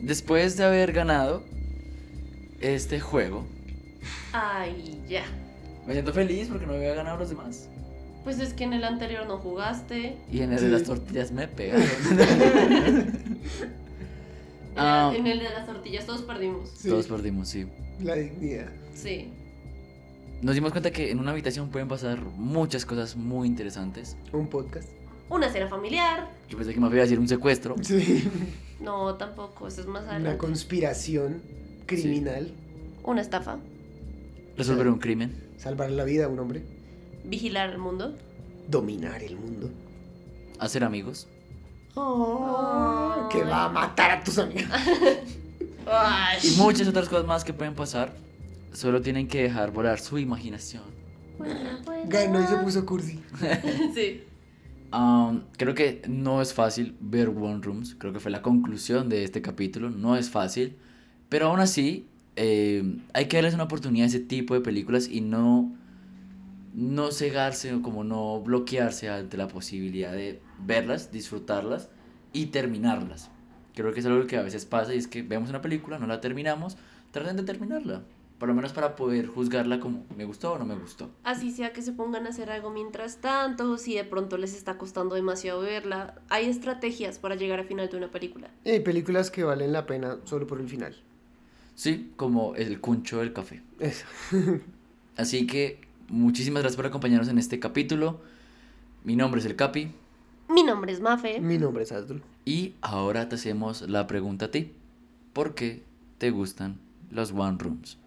Después de haber ganado este juego, Ay, ya. me siento feliz porque no había ganado los demás. Pues es que en el anterior no jugaste. Y en el de las tortillas me [LAUGHS] pegaron. En, Ah. el, en el de las tortillas todos perdimos. Sí, Todos perdimos, sí. La dignidad. Sí. Nos dimos cuenta que en una habitación pueden pasar muchas cosas muy interesantes. Un podcast. Una cena familiar. Yo pensé que me iba a decir un secuestro. Sí. No, tampoco. Eso es más Una adelante. conspiración criminal. Una estafa. Resolver un crimen. Salvar la vida a un hombre. Vigilar al mundo. Dominar el mundo. Hacer amigos. Oh, que va a matar a tus amigos. [LAUGHS] Y muchas otras cosas más que pueden pasar. Solo tienen que dejar volar su imaginación. Ganó y se puso cursi. [LAUGHS] Sí. Um, creo que no es fácil ver One Rooms. Creo que fue la conclusión de este capítulo. No es fácil. Pero aún así, eh, hay que darles una oportunidad a ese tipo de películas y no, no cegarse o como no bloquearse ante la posibilidad de verlas, disfrutarlas y terminarlas. Creo que es algo que a veces pasa y es que vemos una película, no la terminamos, traten de terminarla. Por lo menos para poder juzgarla como me gustó o no me gustó. Así sea que se pongan a hacer algo mientras tanto, si de pronto les está costando demasiado verla, hay estrategias para llegar al final de una película. Y hay películas que valen la pena solo por el final. Sí, como el cuncho del café. Eso. [LAUGHS] Así que muchísimas gracias por acompañarnos en este capítulo. Mi nombre es el Capi Mi nombre es Mafe. Mi nombre es Asdrúl. y ahora te hacemos la pregunta a ti. ¿Por qué te gustan los One Rooms?